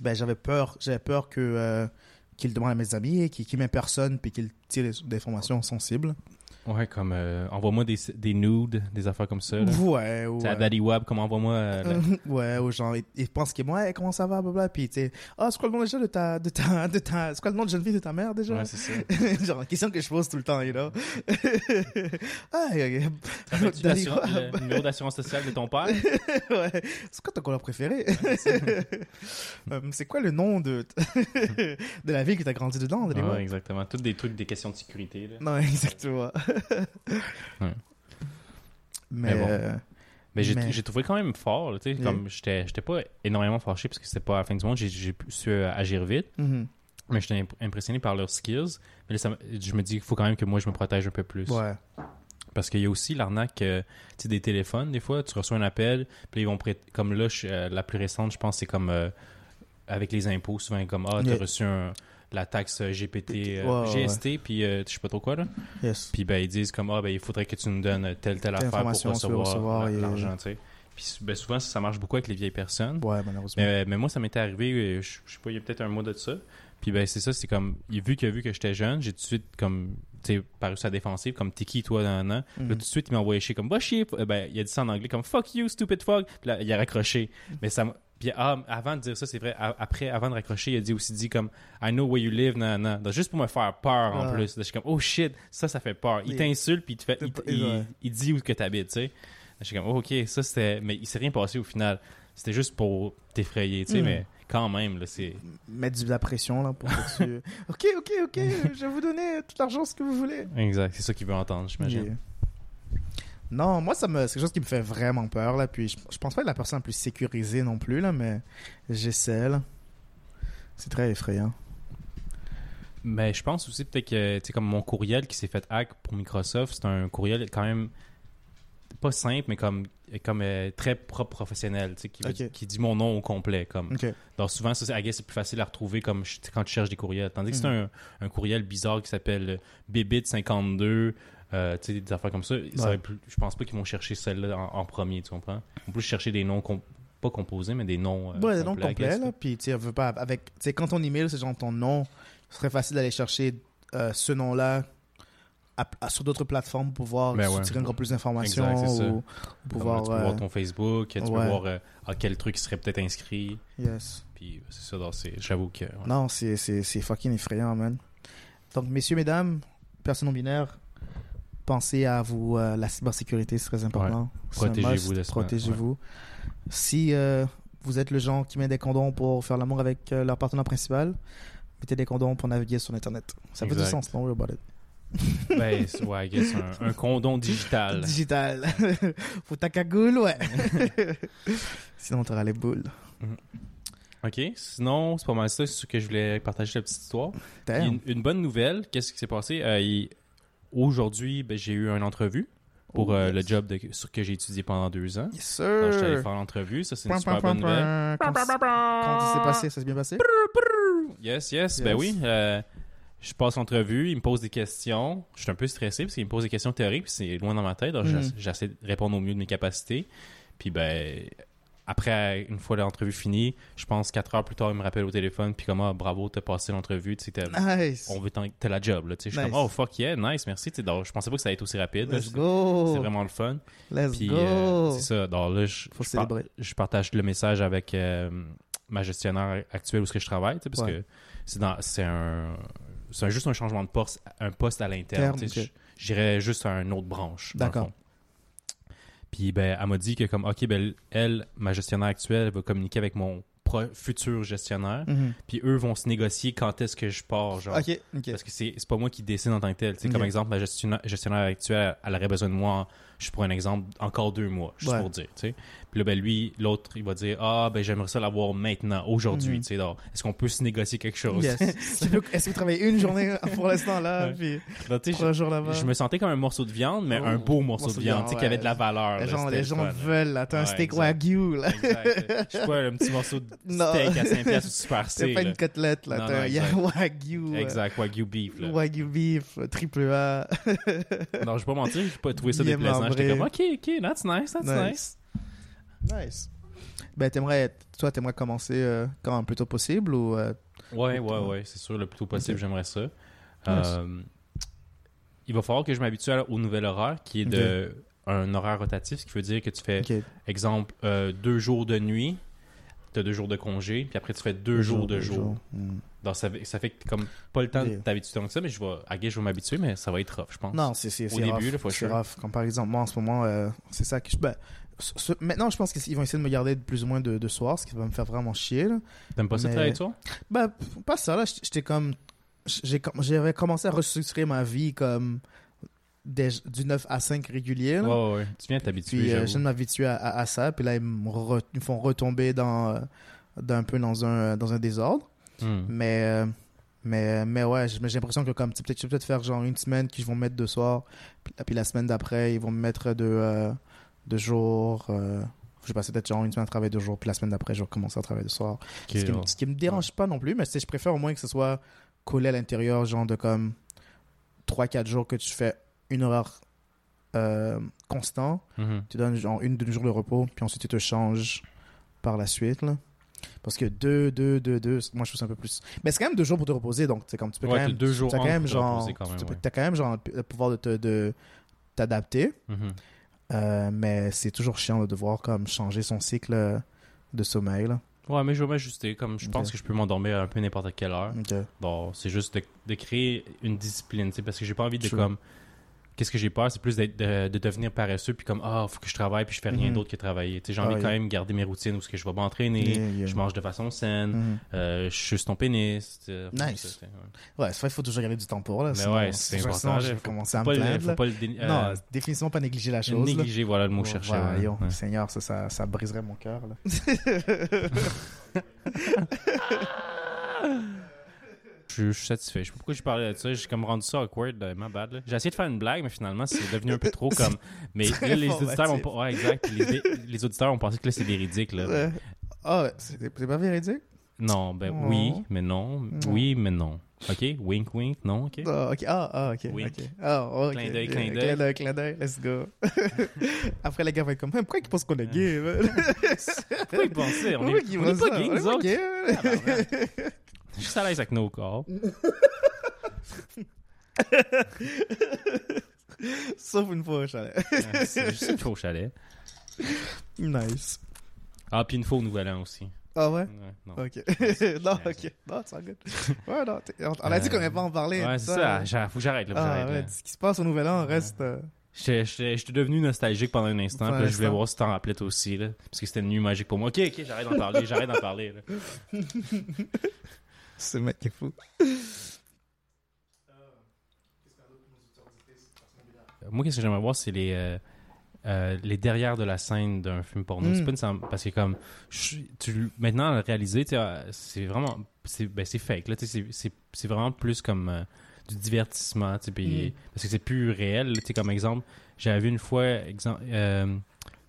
Ben j'avais peur, j'avais peur que euh, qu'ils demandent à mes amis, qu'ils qu'ils m'impersonnent puis qu'ils tirent des informations sensibles. Ouais, comme euh, envoie-moi des, des nudes, des affaires comme ça. là. Ouais, C'est à ouais. Daddy Web, comme envoie-moi. euh, la- [laughs] ouais, ou genre, ils, ils pensent que moi, hey, comment ça va, blablabla, puis tu sais, ah, c'est quoi le nom déjà de ta, de ta, de ta, c'est quoi le nom de jeune fille de ta mère déjà? Ouais, c'est ça. [laughs] genre, question que je pose tout le temps, you know? [laughs] ah, ok. Daddy Wab. le numéro d'assurance sociale de ton père? ouais. C'est quoi ton couleur préférée? Euh, c'est quoi le nom de, de la ville que t'as grandi dedans, Daddy ouais, Wab? exactement. Toutes des trucs, des questions de sécurité. Là. Non, exactement. Mais, Mais bon. euh, Mais j'ai Mais- trouvé quand même fort, là, tu sais, Yeah. comme j'étais j'étais pas énormément fâché parce que c'était pas à la fin du monde, j'ai- su euh, agir vite, mhm. mais j'étais imp- impressionné par leurs skills. Mais là, ça me- je me dis qu'il faut quand même que moi je me protège un peu plus. ouais. Parce qu'il y a aussi l'arnaque euh, tu sais, des téléphones, des fois, tu reçois un appel, puis ils vont prêter, comme là, je- la plus récente, je pense, c'est comme avec les impôts, souvent comme, ah, t'as Yeah. reçu un- la taxe euh, GPT, euh, Ouais, ouais, GST, puis euh, je sais pas trop quoi, là. Yes. Puis ben, ils disent comme, ah, ben, il faudrait que tu nous donnes telle, telle affaire pour recevoir, recevoir et- l'argent. Puis ben, souvent, ça marche beaucoup avec les vieilles personnes. Ouais, malheureusement. Mais, mais moi, ça m'était arrivé, euh, je, je sais pas, il y a peut-être un mois de ça. Puis ben, c'est ça, c'est comme, il- vu qu'il a vu que j'étais jeune, j'ai tout de suite, comme, tu sais, paru sa défensive, comme, t'es qui, toi, dans un an? Mhm. Là, tout de suite, il m'a envoyé chier, comme, va chier. Euh, Ben, il a dit ça en anglais, comme, fuck you, stupid fuck. Là, il a raccroché. Mais ça Puis ah, avant de dire ça, c'est vrai, après, avant de raccrocher, il a dit aussi dit comme, I know where you live, nan, nan. Donc, juste pour me faire peur, en plus. Je suis comme, oh shit, ça, ça fait peur. Il t'insulte, puis il te fait, il dit où que t'habites, tu sais. Je suis comme, oh, ok, ça c'était. Mais il s'est rien passé au final. C'était juste pour t'effrayer, tu sais, Mm. mais quand même, là, c'est. Mettre de la pression, là, pour que tu... [laughs] ok, ok, ok, je vais vous donner tout l'argent, ce que vous voulez. Exact, c'est ça qu'il veut entendre, j'imagine. Yeah. Non, moi, ça me, c'est quelque chose qui me fait vraiment peur, là. Puis je, je pense pas être la personne la plus sécurisée non plus, là, mais j'essaie, là. C'est très effrayant. Mais je pense aussi peut-être que, tu sais, comme mon courriel qui s'est fait hack pour Microsoft, c'est un courriel quand même pas simple, mais comme, comme euh, très propre professionnel, tu sais, qui, dit mon nom au complet. Comme. Donc souvent, ça, c'est plus facile à retrouver comme quand tu cherches des courriels. Tandis que c'est Mhm. un, un courriel bizarre qui s'appelle Bébit52, euh, tu sais, des affaires comme ça. ça Ouais. plus- je pense pas qu'ils vont chercher celle-là en, en premier, tu comprends? Ils vont plus chercher des noms, pas composés, mais des noms euh, ouais, des noms complets, là. Puis, tu sais, pas, avec, tu sais, quand ton email, c'est genre ton nom, ce serait facile d'aller chercher euh, ce nom-là à- à- sur d'autres plateformes pour pouvoir Ben ouais. tirer encore plus d'informations ou, pouvoir. tu peux euh, voir ton Facebook, tu peux voir euh, à quel truc il serait peut-être inscrit. Yes. Puis c'est ça, j'avoue que. Non, c'est fucking effrayant, man. Donc, messieurs, mesdames, personnes non binaires, pensez à vous. euh, la cybersécurité, c'est très important. Protégez-vous Protégez-vous. Si euh, vous êtes le genre qui met des condoms pour faire l'amour avec euh, leur partenaire principal, mettez des condoms pour naviguer sur Internet. Ça fait du sens, worry about it. [laughs] Ben, ouais, I guess, un, un condom digital. Digital. [laughs] Faut ta cagoule, ouais. [laughs] Sinon, t'auras les boules. OK. Sinon, c'est pas mal ça, c'est ce que je voulais partager la petite histoire. Une, une bonne nouvelle, qu'est-ce qui s'est passé? Euh, il- Aujourd'hui, ben, j'ai eu une entrevue pour Oh, euh, le job de, sur que j'ai étudié pendant deux ans. Yes, Donc, j'étais allé sir. faire l'entrevue. Ça, c'est une super bonne nouvelle. comment ça s'est passé? Ça s'est bien passé? Yes, yes, ben oui. euh, je passe l'entrevue, il me pose des questions. Je suis un peu stressé parce qu'il me pose des questions théoriques, puis c'est loin dans ma tête. Donc, j'essa- j'essaie de répondre au mieux de mes capacités. Puis, ben, après, une fois l'entrevue finie, je pense quatre heures plus tard, il me rappelle au téléphone, puis comme, ah, bravo, t'as passé l'entrevue, tu Nice. on veut t'as la job, là, tu sais. Je suis Nice. comme, oh, fuck yeah, nice, merci. Tu je pensais pas que ça allait être aussi rapide. Let's C'est- go. C'est vraiment le fun. Let's Puis, go. euh, c'est ça. Donc là, je, Faut je par- célébrer. je partage le message avec euh, ma gestionnaire actuelle où ce que je travaille, parce Ouais. que c'est dans c'est un c'est juste un changement de poste un poste à l'interne, Interne, tu sais, ok. je- J'irais juste à une autre branche. D'accord. Puis ben elle m'a dit que comme OK ben elle ma gestionnaire actuelle va communiquer avec mon pro- futur gestionnaire, Mhm. puis eux vont se négocier quand est-ce que je pars genre. Ok, ok. Parce que c'est c'est pas moi qui décide en tant que tel. Sais, Comme exemple, ma gestionnaire, gestionnaire actuelle, elle aurait besoin de moi, je pour un exemple, encore deux mois, juste Ouais. pour dire. Puis là, ben, lui, l'autre, il va dire Ah, ben j'aimerais ça l'avoir maintenant, aujourd'hui. Tu sais, donc, Est-ce qu'on peut se négocier quelque chose? Yes. [laughs] Est-ce que vous travaillez une journée pour l'instant là, Ouais. puis Donc, jours là-bas? je, je me sentais comme un morceau de viande, mais Oh, un beau morceau, morceau de de viande, sais, qui avait ouais. de la valeur. Les là, gens, les le gens fun, là. veulent, là. T'as un Ouais, steak wagyu, là. Exact. Je sais pas, un petit morceau de [laughs] steak à 5 piastres ou super C. C'est pas là. une côtelette, là. T'as un y a [laughs] wagyu. euh, Exact, Wagyu beef. Là. Wagyu beef, triple A. Non, je vais pas mentir, j'ai pas trouvé ça déplaisant. J'étais comme, ok, ok, that's nice, that's nice. Nice. Ben, t'aimerais, toi, t'aimerais commencer euh, quand le plus tôt possible ou. euh, Ouais, ouais, ouais, c'est sûr, le plus tôt possible, Ok. j'aimerais ça. Euh, il va falloir que je m'habitue à- au nouvel horaire, qui est de un horaire rotatif, ce qui veut dire que tu fais, Ok. exemple, euh, deux jours de nuit, tu as deux jours de congé, puis après tu fais deux jours de jour. Hmm. Donc ça, fait- ça fait que t'as comme pas le temps de Des- t'habituer tant que ça, mais je vais, à guess, je vais m'habituer, mais ça va être rough, je pense. Non, c'est c'est Au c'est début, rough. là, for C'est rough. Comme par exemple, moi en ce moment, euh, c'est ça que je. Ben, ce- maintenant, je pense qu'ils vont essayer de me garder plus ou moins de, de soir, ce qui va me faire vraiment chier. T'aimes pas ça travailler de soir? P- pas ça, là. J'étais comme. J'avais commencé à restructurer ma vie comme des- du 9 à 5 régulier. là. Ouais. Tu viens t'habituer. Puis euh, je viens de m'habituer à, à- à ça. Puis là, ils me, re- ils me font retomber dans, euh, d'un peu dans un, dans un désordre. Hmm. Mais, euh, mais, mais ouais, j'ai l'impression que comme, peut-être, je vais peut-être faire genre une semaine qu'ils vont me mettre de soir. Puis, puis la semaine d'après, ils vont me mettre de, euh, de jour. Euh, je passer peut-être genre une semaine à travailler de jour. Puis la semaine d'après, je recommencer à travailler de soir. Ce, qui, ouais. ce qui me dérange pas non plus, mais je préfère au moins que ce soit collé à l'intérieur, genre de comme 3-4 jours que tu fais une heure euh, constant. Mhm. Tu donnes genre une, deux jours de repos, puis ensuite tu te changes par la suite. Là. Parce que deux, deux, deux, deux, moi je trouve ça un peu plus. Mais c'est quand même deux jours pour te reposer, donc c'est comme tu peux Ouais, quand même. deux jours t'as quand même genre. quand même, ouais. t'as quand même genre le pouvoir de te- de t'adapter. Mhm. Euh, mais c'est toujours chiant de devoir comme changer son cycle de sommeil. Là. Ouais, mais je vais m'ajuster. Comme je pense que je peux m'endormir un peu n'importe quelle heure. Bon, c'est juste de, de créer une discipline, tu sais, parce que j'ai pas envie de comme. Qu'est-ce que j'ai peur, c'est plus de, de devenir paresseux, puis comme, ah, faut que je travaille, puis je fais rien Mhm. d'autre que travailler. Tu sais, j'ai Ah, envie de quand yeah. même garder mes routines où ce que je vais m'entraîner, Yeah, yeah. je mange de façon saine, Mhm. euh, je suce ton pénis. Nice. ça, ouais. C'est vrai, il faut toujours garder du temps pour là. Mais sinon- ouais, c'est sinon, important. Je vais Faut- commencer à me plaindre. Faut pas le dé- euh, Non, définitivement pas négliger la chose. là. négliger, voilà le mot ouais. Voyons, Ouais. Seigneur, ça, ça, ça briserait mon cœur. là. [laughs] [laughs] Je, suis satisfait. Je sais pas pourquoi je parlais de ça. J'ai comme rendu ça awkward, ma bad. là. J'ai essayé de faire une blague, mais finalement, c'est devenu un peu trop [laughs] comme. Mais là, les auditeurs. Ouais, exact. Les, les auditeurs ont pensé que là, c'est véridique. Là. Ah, c'est pas véridique? Non, ben Oh. oui, mais non. Non. Oui, mais non. OK? Wink, wink, non, OK? Ah, ok. Ah, ah, ok. Wink. ok. Ah, ok. Clin d'œil, clin d'œil. Clin d'œil, clin d'œil. Let's go. [laughs] Après, les gars vont être comme, pourquoi ils pensent qu'on est gay? [laughs] Pourquoi ils pensaient? On est, on est pas ça? gays, On est nous pas autres? Je suis à l'aise avec nos corps. [laughs] Sauf une fois au chalet. [laughs] C'est juste une fois au chalet. Nice. Ah, puis une fois au Nouvel An aussi. Ah ouais? Ouais, non. Ok. [laughs] non, ok. Non, c'est good. Ouais, non. On a dit qu'on n'allait pas en parler. Ouais, c'est ça. Faut que j'arrête, là. faut Ah, ouais. là. Ce qui se passe au Nouvel An reste. euh, J'étais- devenu nostalgique pendant un instant. Pendant Puis là, je voulais voir si t'en rappelais toi aussi. Là, parce que c'était une nuit magique pour moi. Ok, ok, j'arrête d'en parler. J'arrête d'en parler. Là. Ce mec est fou. Moi, qu'est-ce que j'aimerais voir, c'est les, euh, euh, les derrière de la scène d'un film porno. Mm. C'est pas nécessairement- Parce que, comme, je- tu, maintenant, le réaliser, euh, c'est vraiment. C'est ben, fake. là, C'est c'est- c'est vraiment plus comme euh, du divertissement. puis- Mm. Parce que c'est plus réel. Comme exemple, j'avais vu une fois exemple, euh,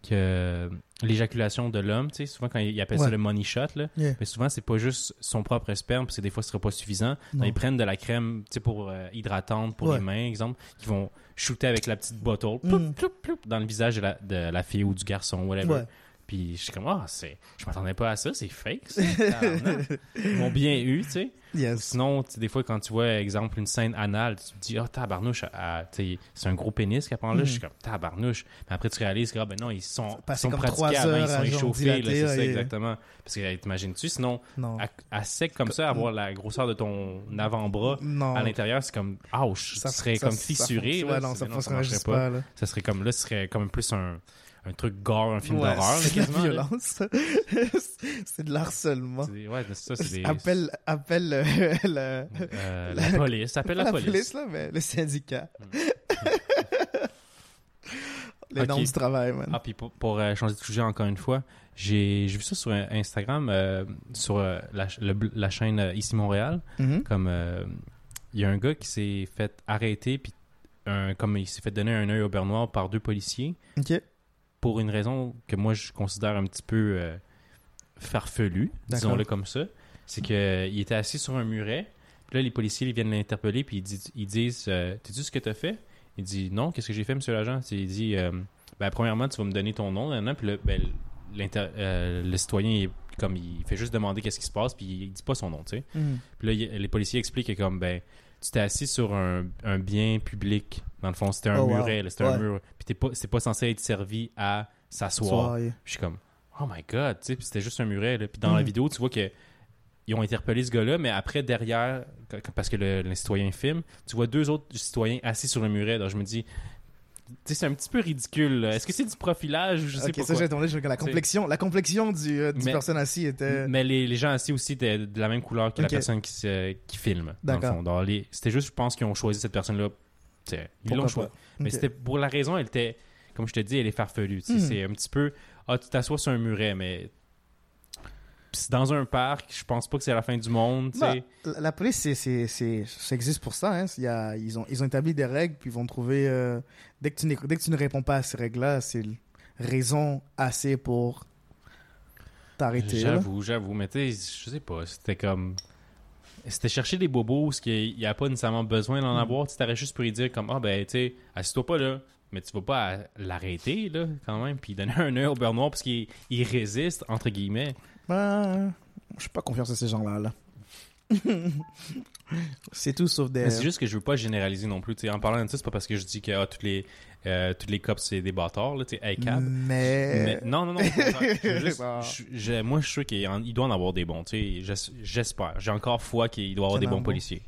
que l'éjaculation de l'homme, tu sais, souvent quand il appelle ça le money shot, là, Yeah. mais souvent c'est pas juste son propre sperme, parce que des fois ce serait pas suffisant. Non. Ils prennent de la crème, tu sais, pour euh, hydratante pour Ouais. les mains, exemple, qui vont shooter avec la petite bottle Mm. ploup, ploup, ploup, dans le visage de la, de la fille ou du garçon, whatever. Ouais. Puis je suis comme, ah, c'est, je m'attendais pas à ça, c'est fake, ça. [laughs] Ils m'ont bien eu, tu sais. Yes. Sinon, des fois, quand tu vois, exemple, une scène anale, tu te dis, ah, tabarnouche, ah, sais, c'est un gros pénis qu'elle prend là. Je suis comme, tabarnouche. Mais après, tu réalises que, ah, ben non, ils sont, ils sont pratiqués avant, ils sont échauffés, là, c'est ça, exactement. Parce que, t'imagines-tu, sinon, Non. à, à sec comme ça, avoir la grosseur de ton avant-bras à l'intérieur, c'est comme, ouch, ça serait ça- comme ça fissuré. là. Ouais, non, ça non, fonctionnerait marcherait pas. pas, là. Ça serait comme, là, ce serait comme plus un, un truc gore, un film Ouais, d'horreur, c'est de la violence. [laughs] c'est de l'harcèlement. Ouais, c'est ça, c'est des... Appelle, appelle le, le- euh, [laughs] la police, appelle la, police. là, mais le syndicat. [laughs] Les Ok. normes du travail, man. Ah, puis pour, pour, euh, changer de sujet encore une fois, j'ai vu ça sur euh, Instagram, euh, sur euh, la, le- la chaîne euh, Ici Montréal. Mhm. Comme euh, il y a un gars qui s'est fait arrêter, puis un- comme il s'est fait donner un œil au beurre noir par deux policiers, Ok. Pour une raison que moi je considère un petit peu euh, farfelue, disons-le comme ça. C'est qu'il était assis sur un muret, puis là les policiers ils viennent l'interpeller, puis ils, disent- ils disent euh, T'as-tu ce que t'as fait Il dit Non, qu'est-ce que j'ai fait, monsieur l'agent Il dit euh, ben, Premièrement, tu vas me donner ton nom, puis là, ben, euh, le citoyen, il, comme, il fait juste demander qu'est-ce qui se passe, puis il dit pas son nom, tu sais. Mhm. Puis là, il- les policiers expliquent que comme ben tu t'es assis sur un, un bien public. Dans le fond, c'était un Oh, muret, c'était un mur. Puis t'es pas, c'est pas censé être servi à s'asseoir. Je suis comme, oh my god, tu sais, c'était juste un muret. Là. Puis dans la Mhm. vidéo, tu vois que ils ont interpellé ce gars-là, mais après, derrière, parce que le, le citoyen filme, tu vois deux autres citoyens assis sur le muret. Donc je me dis, c'est un petit peu ridicule. Est-ce que c'est du profilage ou je sais ok, pas ça j'ai tourné, je que la complexion, la complexion du, euh, du Mais- personne assis était. Mais les, les gens assis aussi étaient de la même couleur que Ok. la personne qui, se- qui filme. dans le D'accord. les- C'était juste, je pense, qu'ils ont choisi cette personne-là ils l'ont choisi. Mais c'était pour la raison, elle était, comme je te dis, elle est farfelue. Hmm. C'est un petit peu, ah, tu t'assois sur un muret, mais c'est dans un parc, je pense pas que c'est la fin du monde. Bah, la, police, c'est, c'est, c'est- ça existe pour ça. Hein. Il y a, ils, ont, ils ont établi des règles, puis ils vont trouver. euh, dès, que tu n'es- dès que tu ne réponds pas à ces règles-là, c'est raison assez pour t'arrêter. J'avoue, j'avoue, mais tu sais, je sais pas, c'était comme. C'était chercher des bobos, ce qu'il n'y a pas nécessairement besoin d'en Mm. avoir. Tu t'aurais juste pour lui dire, comme, ah ben, tu sais, assis-toi pas là. Mais tu vas pas l'arrêter, là, quand même, puis donner [laughs] un œil au beurre noir parce qu'il il résiste, entre guillemets. Ben, je suis pas confiance à ces gens-là. Là. [laughs] c'est tout sauf des. C'est juste que je veux pas généraliser non plus. tu sais. en parlant de ça, c'est pas parce que je dis que ah, tous les, euh, tous les cops, c'est des bâtards, là, tu hey, cab. Mais. Mais- non, non, non. Je [laughs] juste- je- moi, je suis sûr qu'il doit en avoir des bons. J'espère. J'ai encore foi qu'il doit avoir des bons bon. policiers.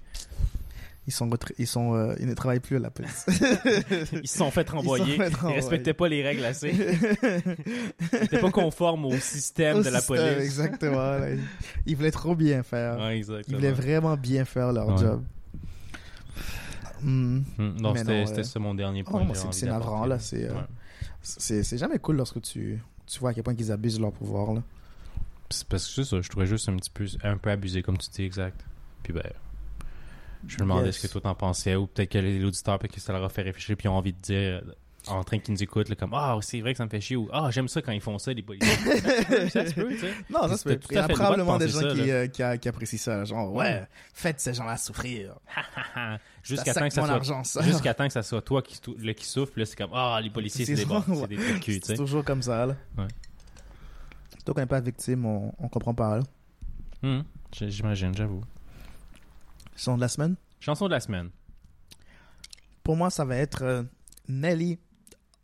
Ils sont, ils sont, euh, ils ne travaillent plus à la police. [laughs] Ils se sont fait renvoyer. fait Ils, respectaient pas les règles assez. [laughs] Ils étaient pas conformes au système Au de la police. Exactement. là. Ils, ils voulaient trop bien faire. Ouais, Ils voulaient vraiment bien faire leur Ouais. job. Hmm, non, c'était ça mon dernier Oh, point. c'est- navrant, là, c'est, euh, Ouais. Jamais cool lorsque tu, tu vois à quel point ils abusent de leur pouvoir. Là. C'est parce que ça, je trouvais juste un petit peu, un peu abusé, comme tu dis, exact. Puis ben, je me demandais Yes. ce que toi t'en pensais, ou peut-être que les auditeurs, peut-être que ça leur a fait réfléchir, puis ils ont envie de dire, euh, en train qu'ils nous écoutent, là, comme Ah, c'est vrai que ça me fait chier, ou Ah, j'aime ça quand ils font ça, les policiers. [laughs] ça se peut, tu sais. Non, ça se peut. Il y a le probablement des gens ça, qui, euh, qui, a- qui apprécient ça. Genre, ouais, faites ces gens-là souffrir. [laughs] Jusqu'à temps que ça soit. Jusqu'à temps que ça soit toi qui, là, qui souffle, puis là, c'est comme Ah, les policiers, c'est des, C'est bons, ça, c'est des trucs cul, C'est toujours comme ça. Là. Ouais. Tant qu'on n'est pas victime, on, on comprend pas. Là. J- J'imagine, j'avoue. Son de la semaine? Chanson de la semaine. Pour moi, ça va être euh, Nelly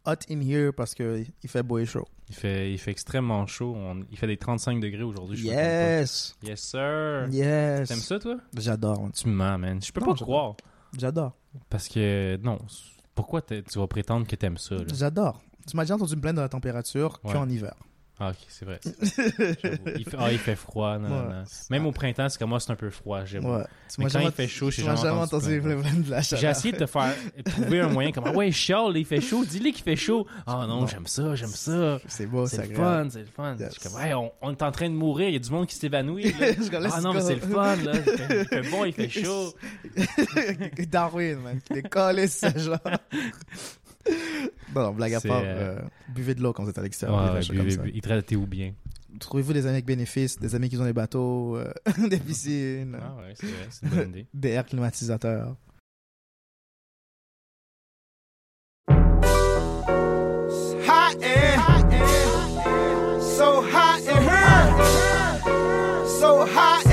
Hot in Here parce qu'il fait beau et chaud. Il fait, il fait extrêmement chaud. On- il fait des 35 degrés aujourd'hui. je. Yes! Yes, sir. Yes! T'aimes ça, toi? J'adore. Tu me mens, man. Je peux Non, pas j'adore. croire. J'adore. Parce que, non. Pourquoi tu vas prétendre que t'aimes ça? J'adore. Tu m'as déjà entendu me plaindre de la température Ouais. qu'en hiver. Ah, ok, c'est vrai. [laughs] Il fait, ah, il fait froid. Non, Ouais. non. Même au printemps, c'est comme moi, c'est un peu froid. J'aime. Ouais. Mais quand il fait chaud, j'ai jamais jamais entendu entendu de la J'ai chaleur. essayé de te faire trouver un moyen comme Ah ouais, Charles, il fait chaud. Dis-lui qu'il fait chaud. Ah non, Non. j'aime ça, j'aime ça. C'est beau, c'est C'est le fun, c'est le fun. Yes. Comme, ouais, on, on est en train de mourir, il y a du monde qui s'évanouit. [laughs] ah non, mais c'est le fun, là. Il fait, il fait bon, il fait [laughs] chaud. Darwin, man. Des câlisses, ce genre. [laughs] Non, non, blague à part. euh, euh, buvez de l'eau quand vous êtes à l'extérieur. Ouais, ouais, buvez- ça. buvez- il traitez-vous bien. Trouvez-vous des amis avec bénéfices, des amis qui ont des bateaux, euh, [laughs] des piscines, Ah ouais, c'est vrai, c'est une bonne idée. [laughs] des airs climatisateurs. hot so hot in her, so hot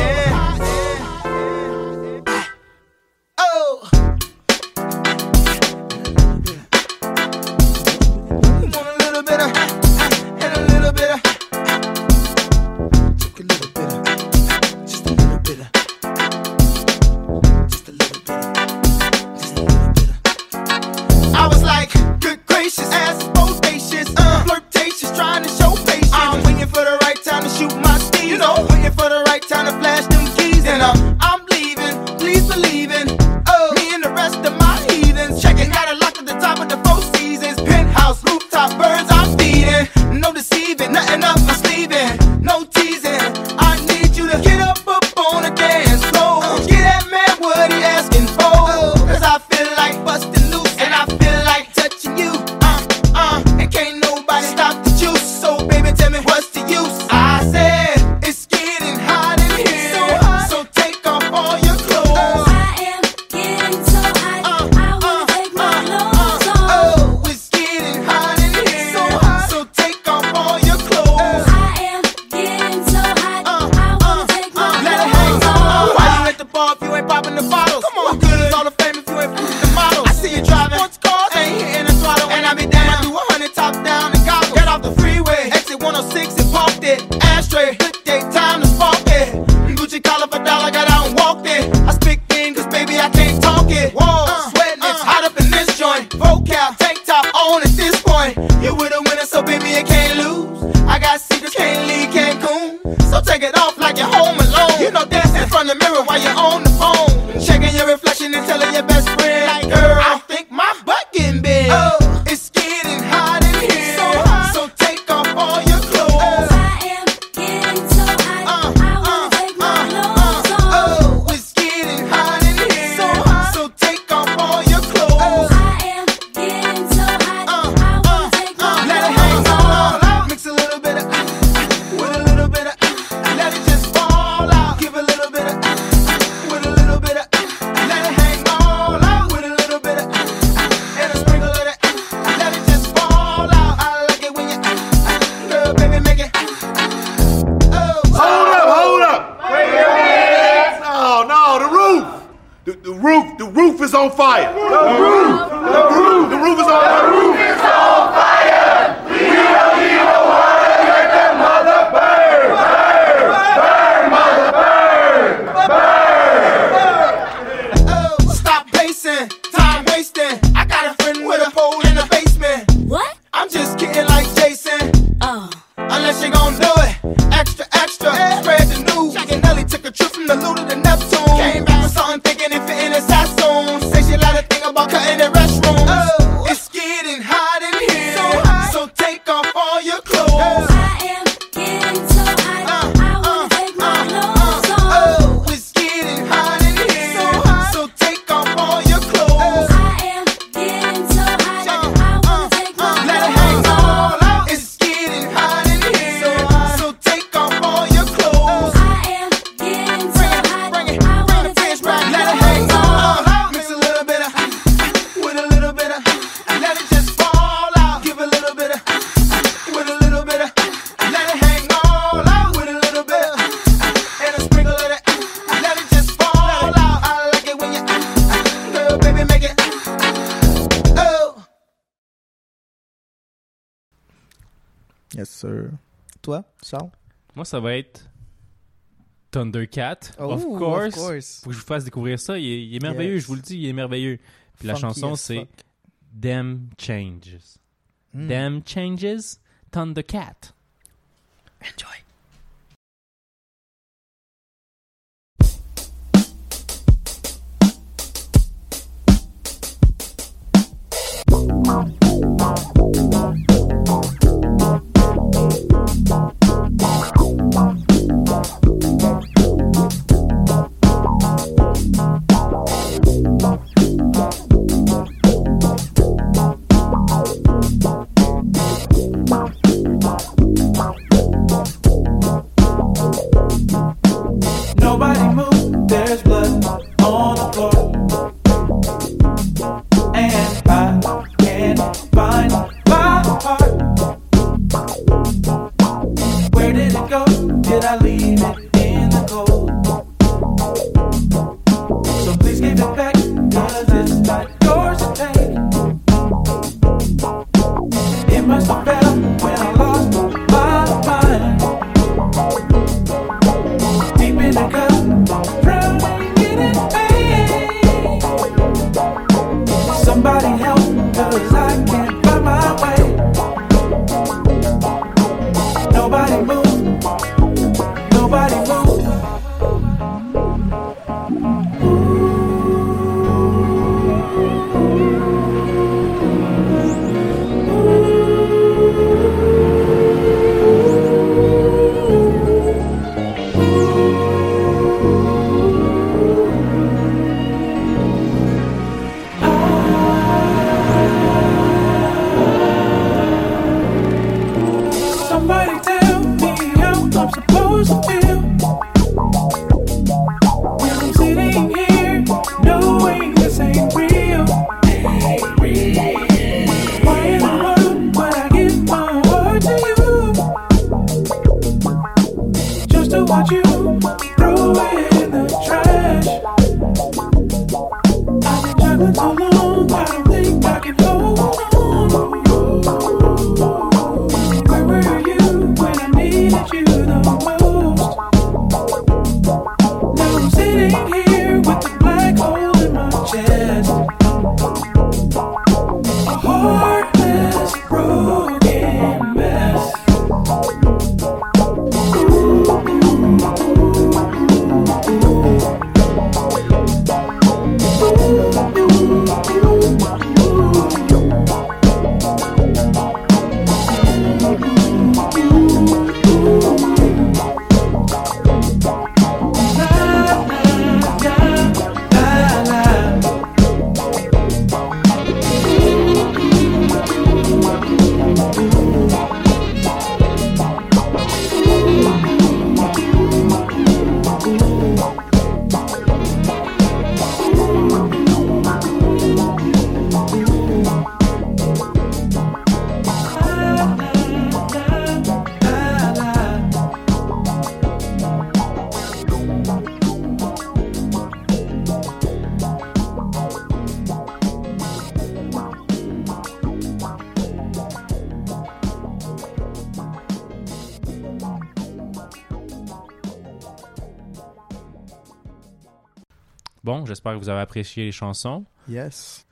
Moi, ça va être Thundercat. Oh, of, course. of, course. Faut que je vous fasse découvrir ça. Il est, merveilleux, je vous le dis, il est merveilleux. Puis la chanson, c'est Damn Changes. Mm. Damn Changes, Thundercat. Enjoy. Apprécié les chansons. Yes.